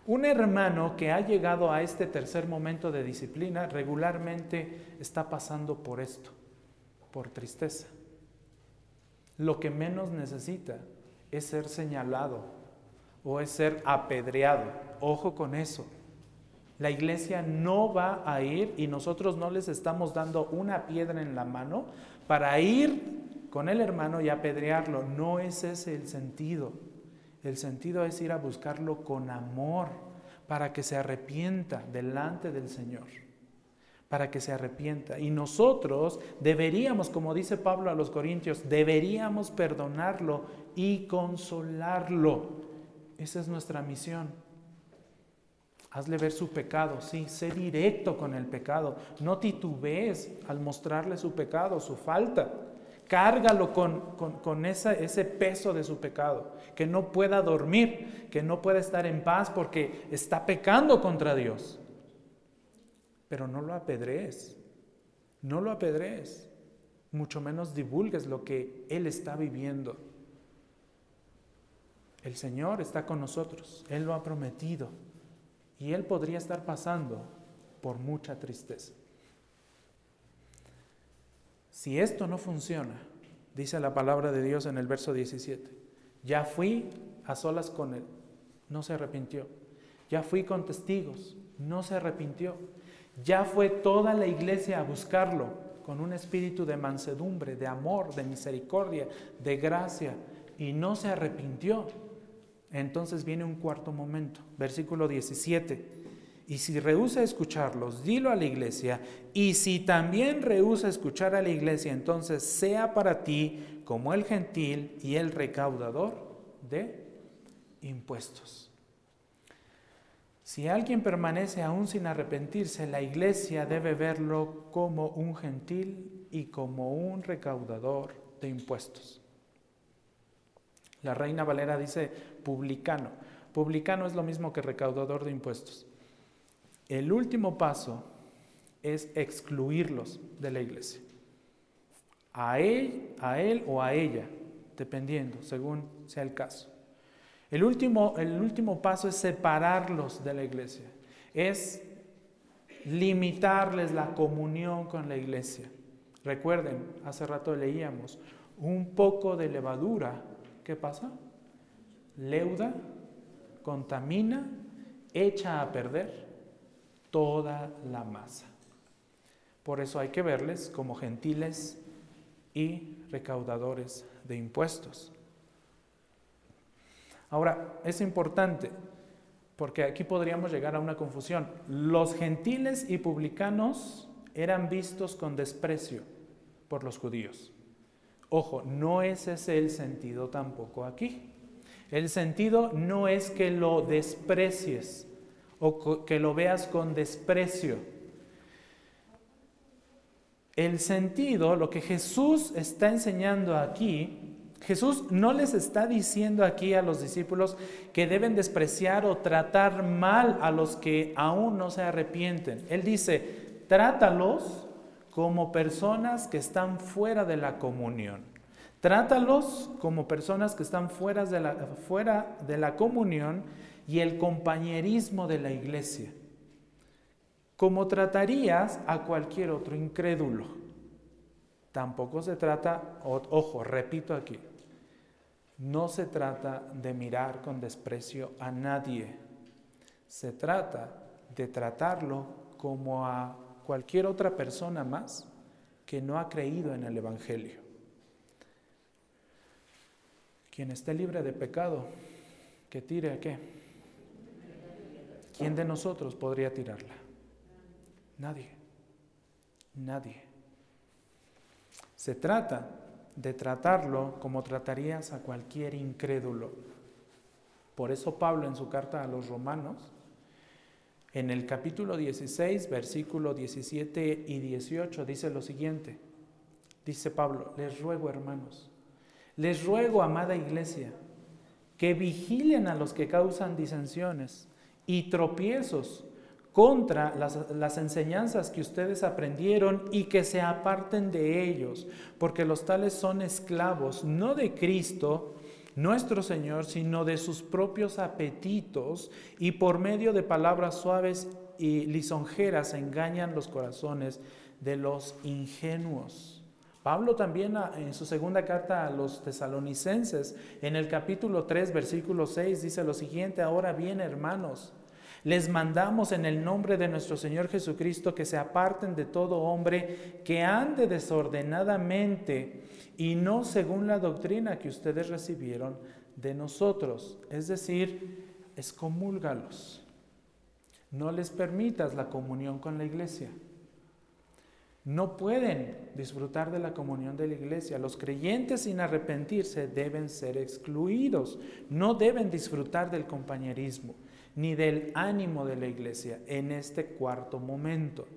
Speaker 1: Un hermano que ha llegado a este tercer momento de disciplina regularmente está pasando por esto, por tristeza. Lo que menos necesita es ser señalado o es ser apedreado. Ojo con eso. La iglesia no va a ir y nosotros no les estamos dando una piedra en la mano para ir con el hermano y apedrearlo. No es ese el sentido. El sentido es ir a buscarlo con amor para que se arrepienta delante del Señor. Para que se arrepienta. Y nosotros deberíamos, como dice Pablo a los Corintios, deberíamos perdonarlo y consolarlo. Esa es nuestra misión. Hazle ver su pecado, sí, sé directo con el pecado. No titubees al mostrarle su pecado, su falta. Cárgalo con, ese peso de su pecado. Que no pueda dormir, que no pueda estar en paz porque está pecando contra Dios. Pero no lo apedrees, no lo apedrees. Mucho menos divulgues lo que Él está viviendo. El Señor está con nosotros, Él lo ha prometido. y él podría estar pasando por mucha tristeza. Si esto no funciona, dice la palabra de Dios en el verso 17, ya fui a solas con él, no se arrepintió. Ya fui con testigos, no se arrepintió. Ya fue toda la iglesia a buscarlo con un espíritu de mansedumbre, de amor, de misericordia, de gracia, y no se arrepintió. Entonces viene un cuarto momento, versículo 17. Y si rehúsa escucharlos, dilo a la iglesia. Y si también rehúsa escuchar a la iglesia, entonces sea para ti como el gentil y el recaudador de impuestos. Si alguien permanece aún sin arrepentirse, la iglesia debe verlo como un gentil y como un recaudador de impuestos. La reina Valera dice publicano. Publicano es lo mismo que recaudador de impuestos. El último paso es excluirlos de la iglesia. A él, a él o a ella, dependiendo, según sea el caso. El último, el último paso es separarlos de la iglesia, es limitarles la comunión con la iglesia. Recuerden, hace rato leíamos, un poco de levadura, ¿qué pasa? Leuda, contamina, echa a perder toda la masa. Por eso hay que verles como gentiles y recaudadores de impuestos. Ahora, es importante, porque aquí podríamos llegar a una confusión. Los gentiles y publicanos eran vistos con desprecio por los judíos. Ojo, no es ese el sentido tampoco aquí. El sentido no es que lo desprecies o que lo veas con desprecio. El sentido, lo que Jesús está enseñando aquí, Jesús no les está diciendo aquí a los discípulos que deben despreciar o tratar mal a los que aún no se arrepienten. Él dice, trátalos como personas que están fuera de la comunión. Trátalos como personas que están fuera de la, fuera de la comunión y el compañerismo de la iglesia. Como tratarías a cualquier otro incrédulo. Tampoco se trata, ojo, repito aquí, no se trata de mirar con desprecio a nadie. Se trata de tratarlo como a cualquier otra persona más que no ha creído en el Evangelio. Quien esté libre de pecado, que tire a qué. ¿Quién de nosotros podría tirarla? Nadie. Nadie. Se trata de tratarlo como tratarías a cualquier incrédulo. Por eso Pablo en su carta a los romanos, en el capítulo 16, versículo 17 y 18, dice lo siguiente. Dice Pablo, les ruego hermanos, les ruego, amada iglesia, que vigilen a los que causan disensiones y tropiezos contra las, enseñanzas que ustedes aprendieron y que se aparten de ellos, porque los tales son esclavos, no de Cristo, nuestro Señor, sino de sus propios apetitos y por medio de palabras suaves y lisonjeras engañan los corazones de los ingenuos. Pablo también ah, en su segunda carta a los tesalonicenses, en el capítulo 3, versículo 6, dice lo siguiente, ahora bien hermanos, les mandamos en el nombre de nuestro Señor Jesucristo que se aparten de todo hombre que ande desordenadamente y no según la doctrina que ustedes recibieron de nosotros. Es decir, excomúlgalos. No les permitas la comunión con la iglesia. No pueden disfrutar de la comunión de la iglesia. Los creyentes sin arrepentirse deben ser excluidos. No deben disfrutar del compañerismo ni del ánimo de la iglesia en este cuarto momento.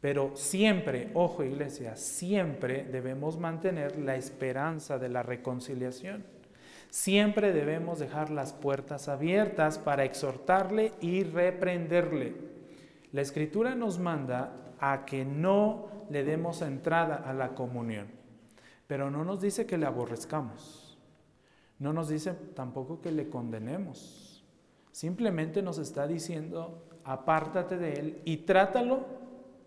Speaker 1: Pero siempre, ojo iglesia, siempre debemos mantener la esperanza de la reconciliación. Siempre debemos dejar las puertas abiertas para exhortarle y reprenderle. La escritura nos manda a que no le demos entrada a la comunión, pero no nos dice que le aborrezcamos. No nos dice tampoco que le condenemos Simplemente nos está diciendo, apártate de él y trátalo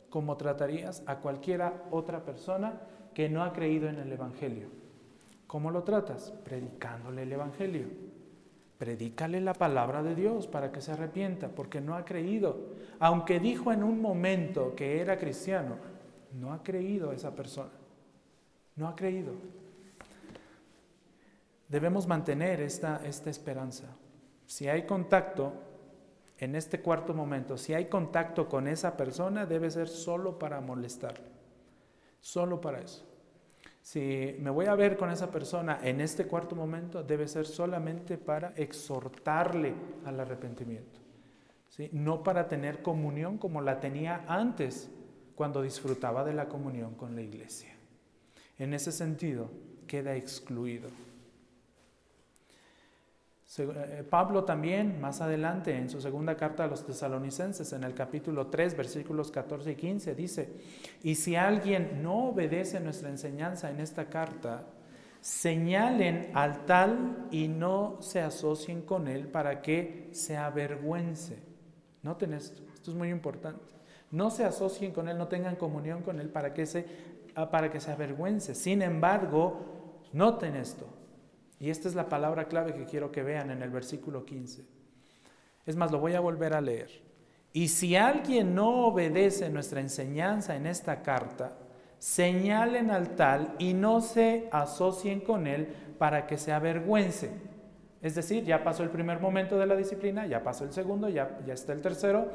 Speaker 1: como tratarías a cualquiera otra persona que no ha creído en el Evangelio. ¿Cómo lo tratas? Predicándole el Evangelio. Predícale la palabra de Dios para que se arrepienta, porque no ha creído. Aunque dijo en un momento que era cristiano, no ha creído esa persona. No ha creído. Debemos mantener esta, esta esperanza. Si hay contacto en este cuarto momento, si hay contacto con esa persona, debe ser solo para molestarle. Solo para eso. Si me voy a ver con esa persona en este cuarto momento, debe ser solamente para exhortarle al arrepentimiento. No para tener comunión como la tenía antes, cuando disfrutaba de la comunión con la iglesia. En ese sentido, queda excluido. Eh, Pablo también, más adelante, en su segunda carta a los tesalonicenses, en el capítulo 3, versículos 14 y 15, dice, y si alguien no obedece nuestra enseñanza en esta carta, señalen al tal y no se asocien con él para que se avergüence. Noten esto, esto es muy importante. No se asocien con él, no tengan comunión con él para que se, ah, para que se avergüence. Sin embargo, noten esto, y esta es la palabra clave que quiero que vean en el versículo 15. Es más, lo voy a volver a leer. Y si alguien no obedece nuestra enseñanza en esta carta, señalen al tal y no se asocien con él para que se avergüence. Es decir, ya pasó el primer momento de la disciplina, ya pasó el segundo, ya, ya está el tercero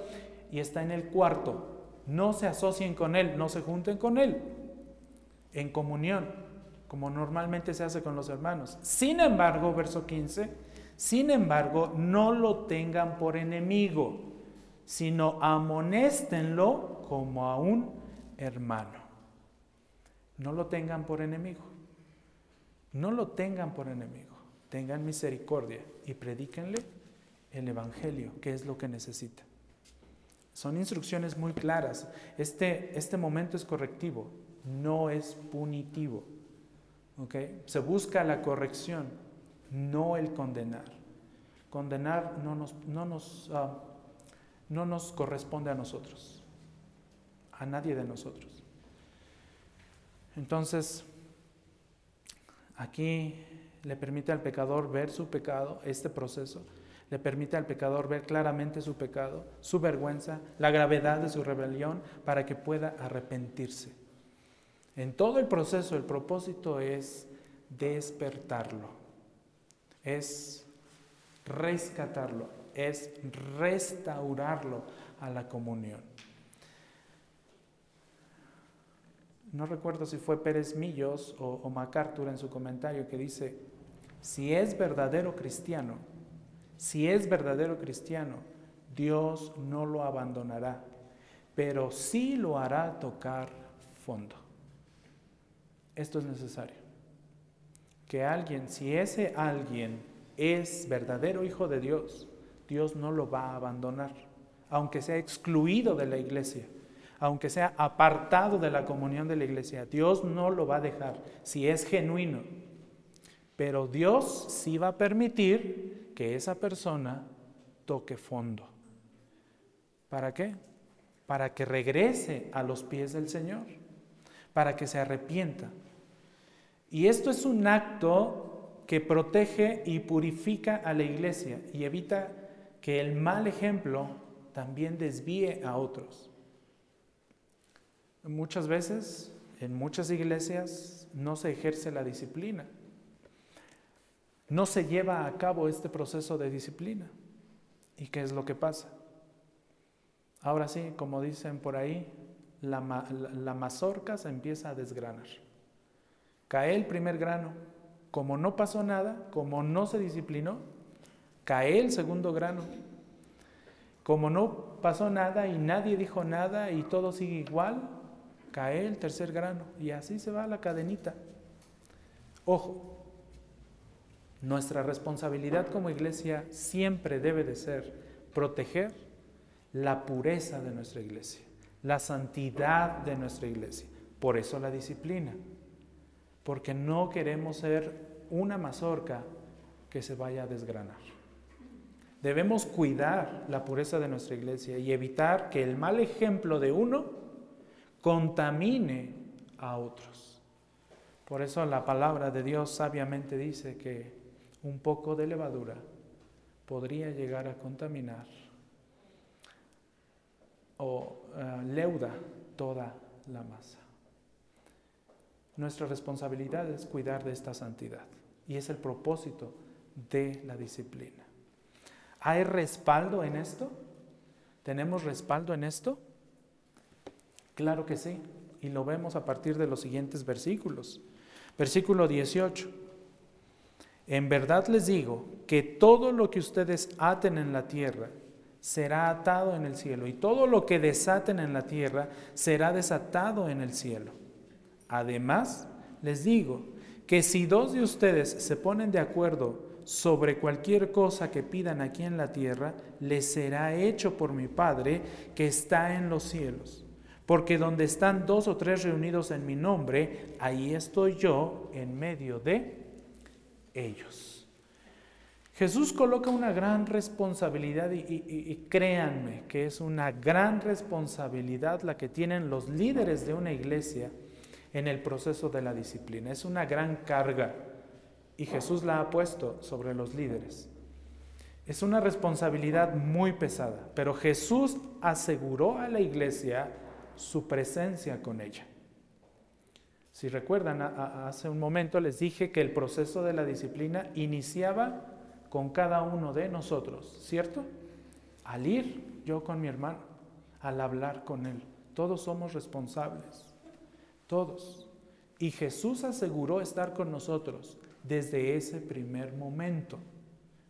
Speaker 1: y está en el cuarto. No se asocien con él, no se junten con él en comunión como normalmente se hace con los hermanos. Sin embargo, verso 15, sin embargo, no lo tengan por enemigo, sino amonéstenlo como a un hermano. No lo tengan por enemigo. No lo tengan por enemigo. Tengan misericordia y predíquenle el Evangelio, que es lo que necesita. Son instrucciones muy claras. Este, este momento es correctivo, no es punitivo. Se busca la corrección, no el condenar. Condenar no nos, no nos, ah, no nos corresponde a nosotros, a nadie de nosotros. Entonces, aquí le permite al pecador ver su pecado, este proceso, le permite al pecador ver claramente su pecado, su vergüenza, la gravedad de su rebelión, para que pueda arrepentirse. En todo el proceso el propósito es despertarlo, es rescatarlo, es restaurarlo a la comunión. No recuerdo si fue Pérez Millos o, MacArthur en su comentario que dice, si es verdadero cristiano, si es verdadero cristiano, Dios no lo abandonará, pero sí lo hará tocar fondo. Esto es necesario. Que alguien, si ese alguien es verdadero hijo de Dios, Dios no lo va a abandonar, aunque sea excluido de la iglesia, aunque sea apartado de la comunión de la iglesia. Dios no lo va a dejar si es genuino. Pero Dios sí va a permitir que esa persona toque fondo. ¿Para qué? Para que regrese a los pies del Señor, para que se arrepienta, y esto es un acto que protege y purifica a la iglesia y evita que el mal ejemplo también desvíe a otros. Muchas veces, en muchas iglesias, no se ejerce la disciplina. No se lleva a cabo este proceso de disciplina. ¿Y qué es lo que pasa? Ahora sí, como dicen por ahí, la, mazorca se empieza a desgranar. Cae el primer grano. Como no pasó nada, como no se disciplinó, cae el segundo grano. Como no pasó nada y nadie dijo nada y todo sigue igual, cae el tercer grano. Y así se va la cadenita. Ojo, nuestra responsabilidad como iglesia siempre debe de ser proteger la pureza de nuestra iglesia, la santidad de nuestra iglesia. Por eso la disciplina porque no queremos ser una mazorca que se vaya a desgranar. Debemos cuidar la pureza de nuestra iglesia y evitar que el mal ejemplo de uno contamine a otros. Por eso la palabra de Dios sabiamente dice que un poco de levadura podría llegar a contaminar o eh, leuda toda la masa. Nuestra responsabilidad es cuidar de esta santidad y es el propósito de la disciplina. ¿Hay respaldo en esto? ¿Tenemos respaldo en esto? Claro que sí, y lo vemos a partir de los siguientes versículos. Versículo 18. En verdad les digo que todo lo que ustedes aten en la tierra será atado en el cielo, y todo lo que desaten en la tierra será desatado en el cielo. Además, les digo que si dos de ustedes se ponen de acuerdo sobre cualquier cosa que pidan aquí en la tierra, les será hecho por mi Padre que está en los cielos. Porque donde están dos o tres reunidos en mi nombre, ahí estoy yo en medio de ellos. Jesús coloca una gran responsabilidad y, créanme que es una gran responsabilidad la que tienen los líderes de una iglesia en el proceso de la disciplina. Es una gran carga y Jesús la ha puesto sobre los líderes. Es una responsabilidad muy pesada, pero Jesús aseguró a la iglesia su presencia con ella. Si recuerdan, hace un momento les dije que el proceso de la disciplina iniciaba con cada uno de nosotros, ¿cierto? Al ir yo con mi hermano, al hablar con él. Todos somos responsables, todos. Y Jesús aseguró estar con nosotros desde ese primer momento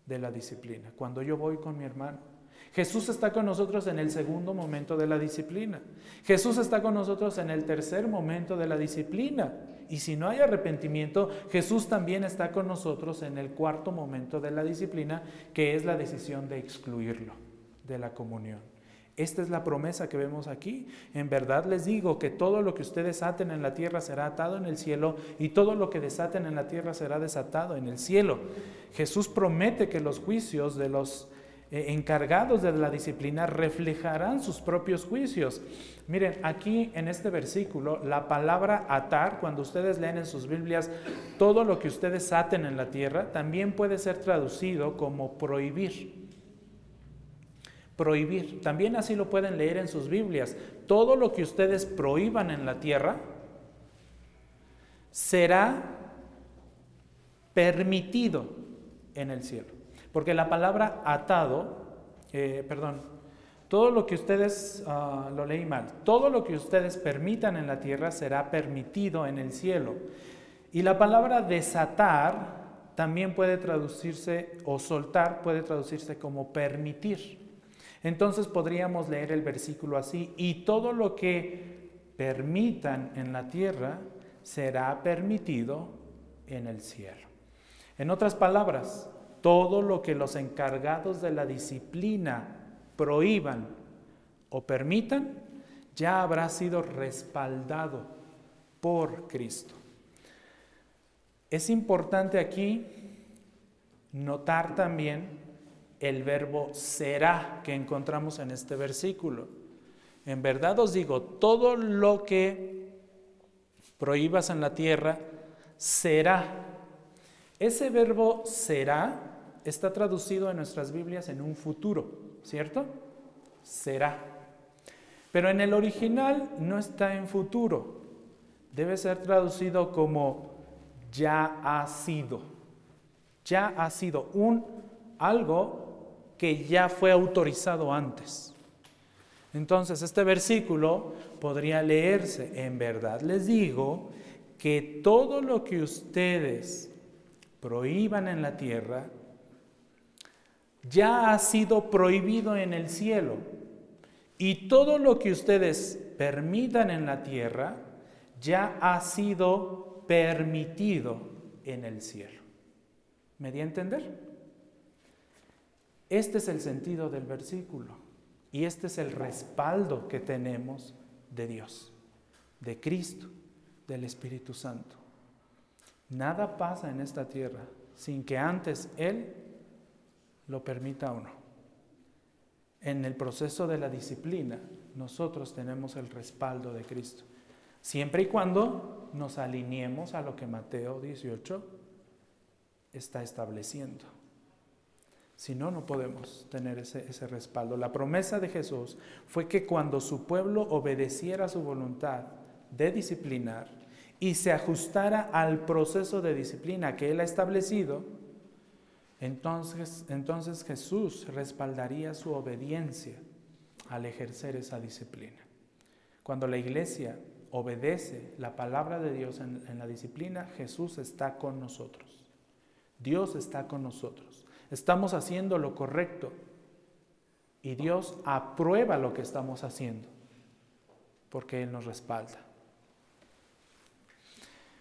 Speaker 1: de la disciplina, cuando yo voy con mi hermano. Jesús está con nosotros en el segundo momento de la disciplina. Jesús está con nosotros en el tercer momento de la disciplina. Y si no hay arrepentimiento, Jesús también está con nosotros en el cuarto momento de la disciplina, que es la decisión de excluirlo de la comunión. Esta es la promesa que vemos aquí. En verdad les digo que todo lo que ustedes aten en la tierra será atado en el cielo y todo lo que desaten en la tierra será desatado en el cielo. Jesús promete que los juicios de los eh, encargados de la disciplina reflejarán sus propios juicios. Miren, aquí en este versículo, la palabra atar, cuando ustedes leen en sus Biblias, todo lo que ustedes aten en la tierra, también puede ser traducido como prohibir prohibir. También así lo pueden leer en sus Biblias. Todo lo que ustedes prohíban en la tierra será permitido en el cielo. Porque la palabra atado, eh, perdón, todo lo que ustedes, ah, lo leí mal, todo lo que ustedes permitan en la tierra será permitido en el cielo. Y la palabra desatar también puede traducirse, o soltar puede traducirse como permitir. Entonces podríamos leer el versículo así, y todo lo que permitan en la tierra será permitido en el cielo. En otras palabras, todo lo que los encargados de la disciplina prohíban o permitan, ya habrá sido respaldado por Cristo. Es importante aquí notar también el verbo será que encontramos en este versículo. En verdad os digo, todo lo que prohíbas en la tierra será. Ese verbo será está traducido en nuestras Biblias en un futuro, ¿cierto? Será. Pero en el original no está en futuro. Debe ser traducido como ya ha sido. Ya ha sido un algo que ya fue autorizado antes. Entonces, este versículo podría leerse, en verdad les digo, que todo lo que ustedes prohíban en la tierra, ya ha sido prohibido en el cielo. Y todo lo que ustedes permitan en la tierra, ya ha sido permitido en el cielo. ¿Me di a entender? Este es el sentido del versículo y este es el respaldo que tenemos de Dios, de Cristo, del Espíritu Santo. Nada pasa en esta tierra sin que antes Él lo permita o no. en el proceso de la disciplina, nosotros tenemos el respaldo de Cristo. Siempre y cuando nos alineemos a lo que Mateo 18 está estableciendo. Si no, no podemos tener ese, ese, respaldo. La promesa de Jesús fue que cuando su pueblo obedeciera su voluntad de disciplinar y se ajustara al proceso de disciplina que Él ha establecido, entonces, entonces Jesús respaldaría su obediencia al ejercer esa disciplina. Cuando la iglesia obedece la palabra de Dios en, en la disciplina, Jesús está con nosotros. Dios está con nosotros. Estamos haciendo lo correcto y Dios aprueba lo que estamos haciendo porque Él nos respalda.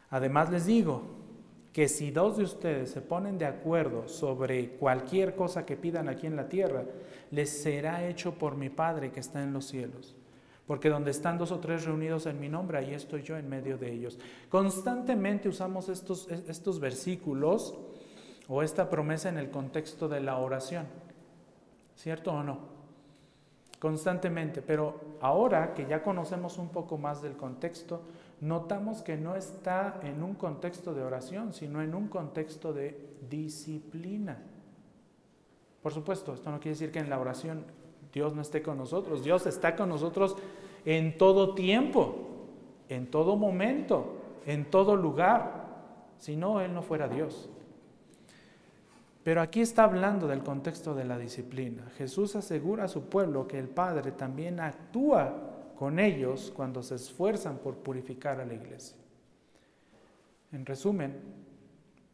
Speaker 1: Además les digo, que si dos de ustedes se ponen de acuerdo sobre cualquier cosa que pidan aquí en la tierra, les será hecho por mi Padre que está en los cielos. Porque donde están dos o tres reunidos en mi nombre, ahí estoy yo en medio de ellos. Constantemente usamos estos, estos versículos o esta promesa en el contexto de la oración. ¿Cierto o no? Constantemente. Pero ahora que ya conocemos un poco más del contexto, notamos que no está en un contexto de oración, sino en un contexto de disciplina. Por supuesto, esto no quiere decir que en la oración Dios no esté con nosotros. Dios está con nosotros en todo tiempo, en todo momento, en todo lugar. Si no, Él no fuera Dios. Pero aquí está hablando del contexto de la disciplina. Jesús asegura a su pueblo que el Padre también actúa con ellos cuando se esfuerzan por purificar a la iglesia. En resumen,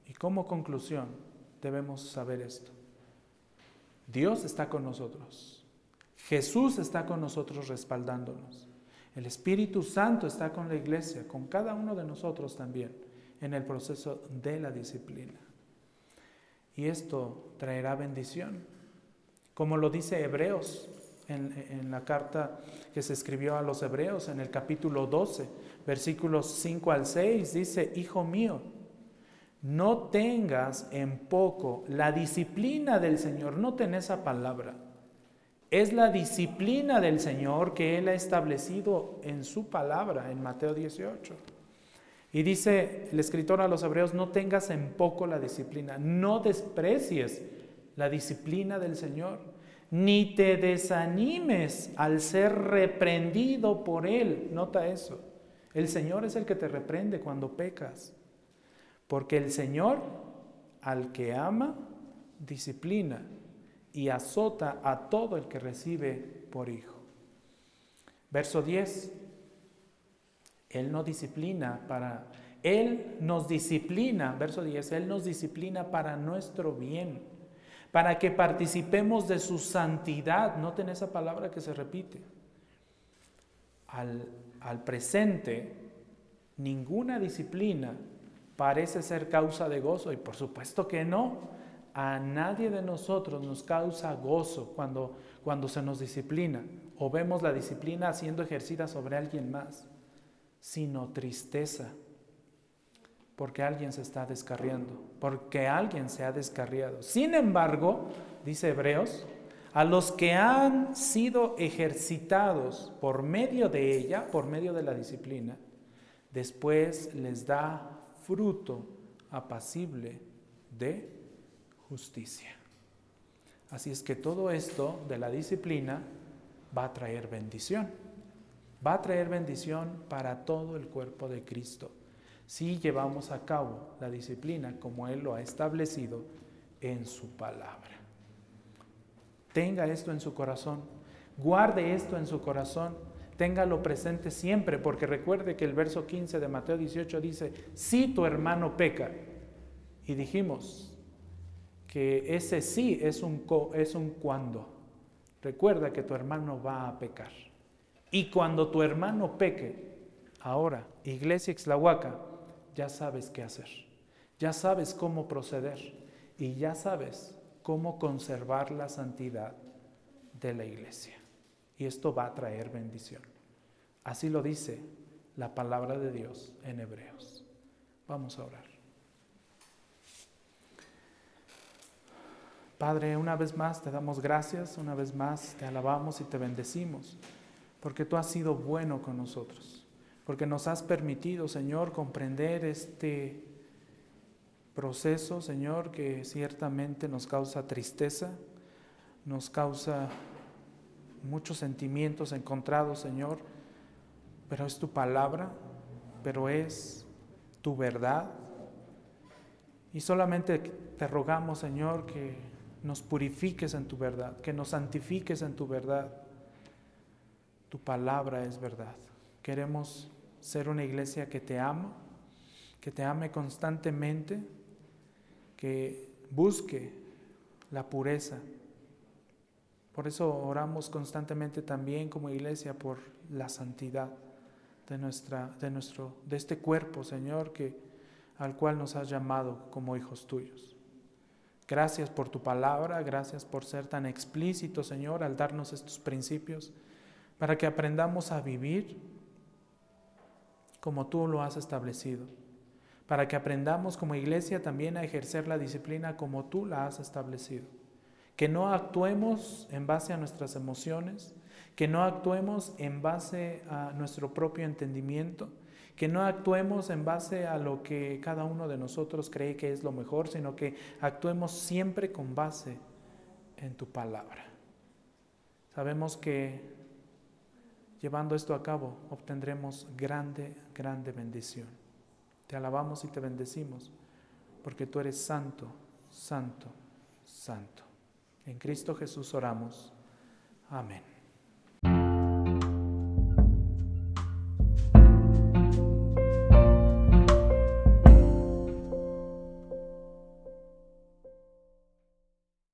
Speaker 1: y como conclusión, debemos saber esto. Dios está con nosotros. Jesús está con nosotros respaldándonos. El Espíritu Santo está con la iglesia, con cada uno de nosotros también, en el proceso de la disciplina. Y esto traerá bendición. Como lo dice Hebreos en, la carta que se escribió a los hebreos en el capítulo 12, versículos 5 al 6, dice, Hijo mío, no tengas en poco la disciplina del Señor, noten esa palabra. Es la disciplina del Señor que Él ha establecido en su palabra, en Mateo 18. Y dice el escritor a los hebreos, no tengas en poco la disciplina, no desprecies la disciplina del Señor ni te desanimes al ser reprendido por Él. Nota eso. El Señor es el que te reprende cuando pecas. Porque el Señor al que ama, disciplina y azota a todo el que recibe por hijo. Verso 10. Él no disciplina para... Él nos disciplina, verso 10, Él nos disciplina para nuestro bien para que participemos de su santidad. Noten esa palabra que se repite. Al, al presente, ninguna disciplina parece ser causa de gozo y por supuesto que no. A nadie de nosotros nos causa gozo cuando, cuando se nos disciplina o vemos la disciplina siendo ejercida sobre alguien más, sino tristeza porque alguien se está descarriando, porque alguien se ha descarriado. Sin embargo, dice Hebreos, a los que han sido ejercitados por medio de ella, por medio de la disciplina, después les da fruto apacible de justicia. Así es que todo esto de la disciplina va a traer bendición. Va a traer bendición para todo el cuerpo de Cristo si llevamos a cabo la disciplina como Él lo ha establecido en su palabra. Tenga esto en su corazón, guarde esto en su corazón, téngalo presente siempre, porque recuerde que el verso 15 de Mateo 18 dice, si tu hermano peca, y dijimos que ese sí es un, es un cuando. Recuerda que tu hermano va a pecar. Y cuando tu hermano peque, ahora, Iglesia Ixlahuaca, ya sabes qué hacer, ya sabes cómo proceder y ya sabes cómo conservar la santidad de la iglesia. Y esto va a traer bendición. Así lo dice la palabra de Dios en Hebreos. Vamos a orar. Padre, una vez más te damos gracias, una vez más te alabamos y te bendecimos, porque tú has sido bueno con nosotros, porque nos has permitido, Señor, comprender este proceso, Señor, que ciertamente nos causa tristeza, nos causa muchos sentimientos encontrados, Señor, pero es tu palabra, pero es tu verdad. Y solamente te rogamos, Señor, que nos purifiques en tu verdad, que nos santifiques en tu verdad. Tu palabra es verdad. Queremos ser una iglesia que te ama, que te ame constantemente, que busque la pureza. Por eso oramos constantemente también como iglesia por la santidad de, nuestra, de, nuestro, de este cuerpo, Señor, que, al cual nos has llamado como hijos tuyos. Gracias por tu palabra, gracias por ser tan explícito, Señor, al darnos estos principios, para que aprendamos a vivir como tú lo has establecido, para que aprendamos como iglesia también a ejercer la disciplina como tú la has establecido, que no actuemos en base a nuestras emociones, que no actuemos en base a nuestro propio entendimiento, que no actuemos en base a lo que cada uno de nosotros cree que es lo mejor, sino que actuemos siempre con base en tu palabra. Sabemos que llevando esto a cabo obtendremos grande, grande bendición. Te alabamos y te bendecimos porque tú eres santo, santo, santo. En Cristo Jesús oramos. Amén.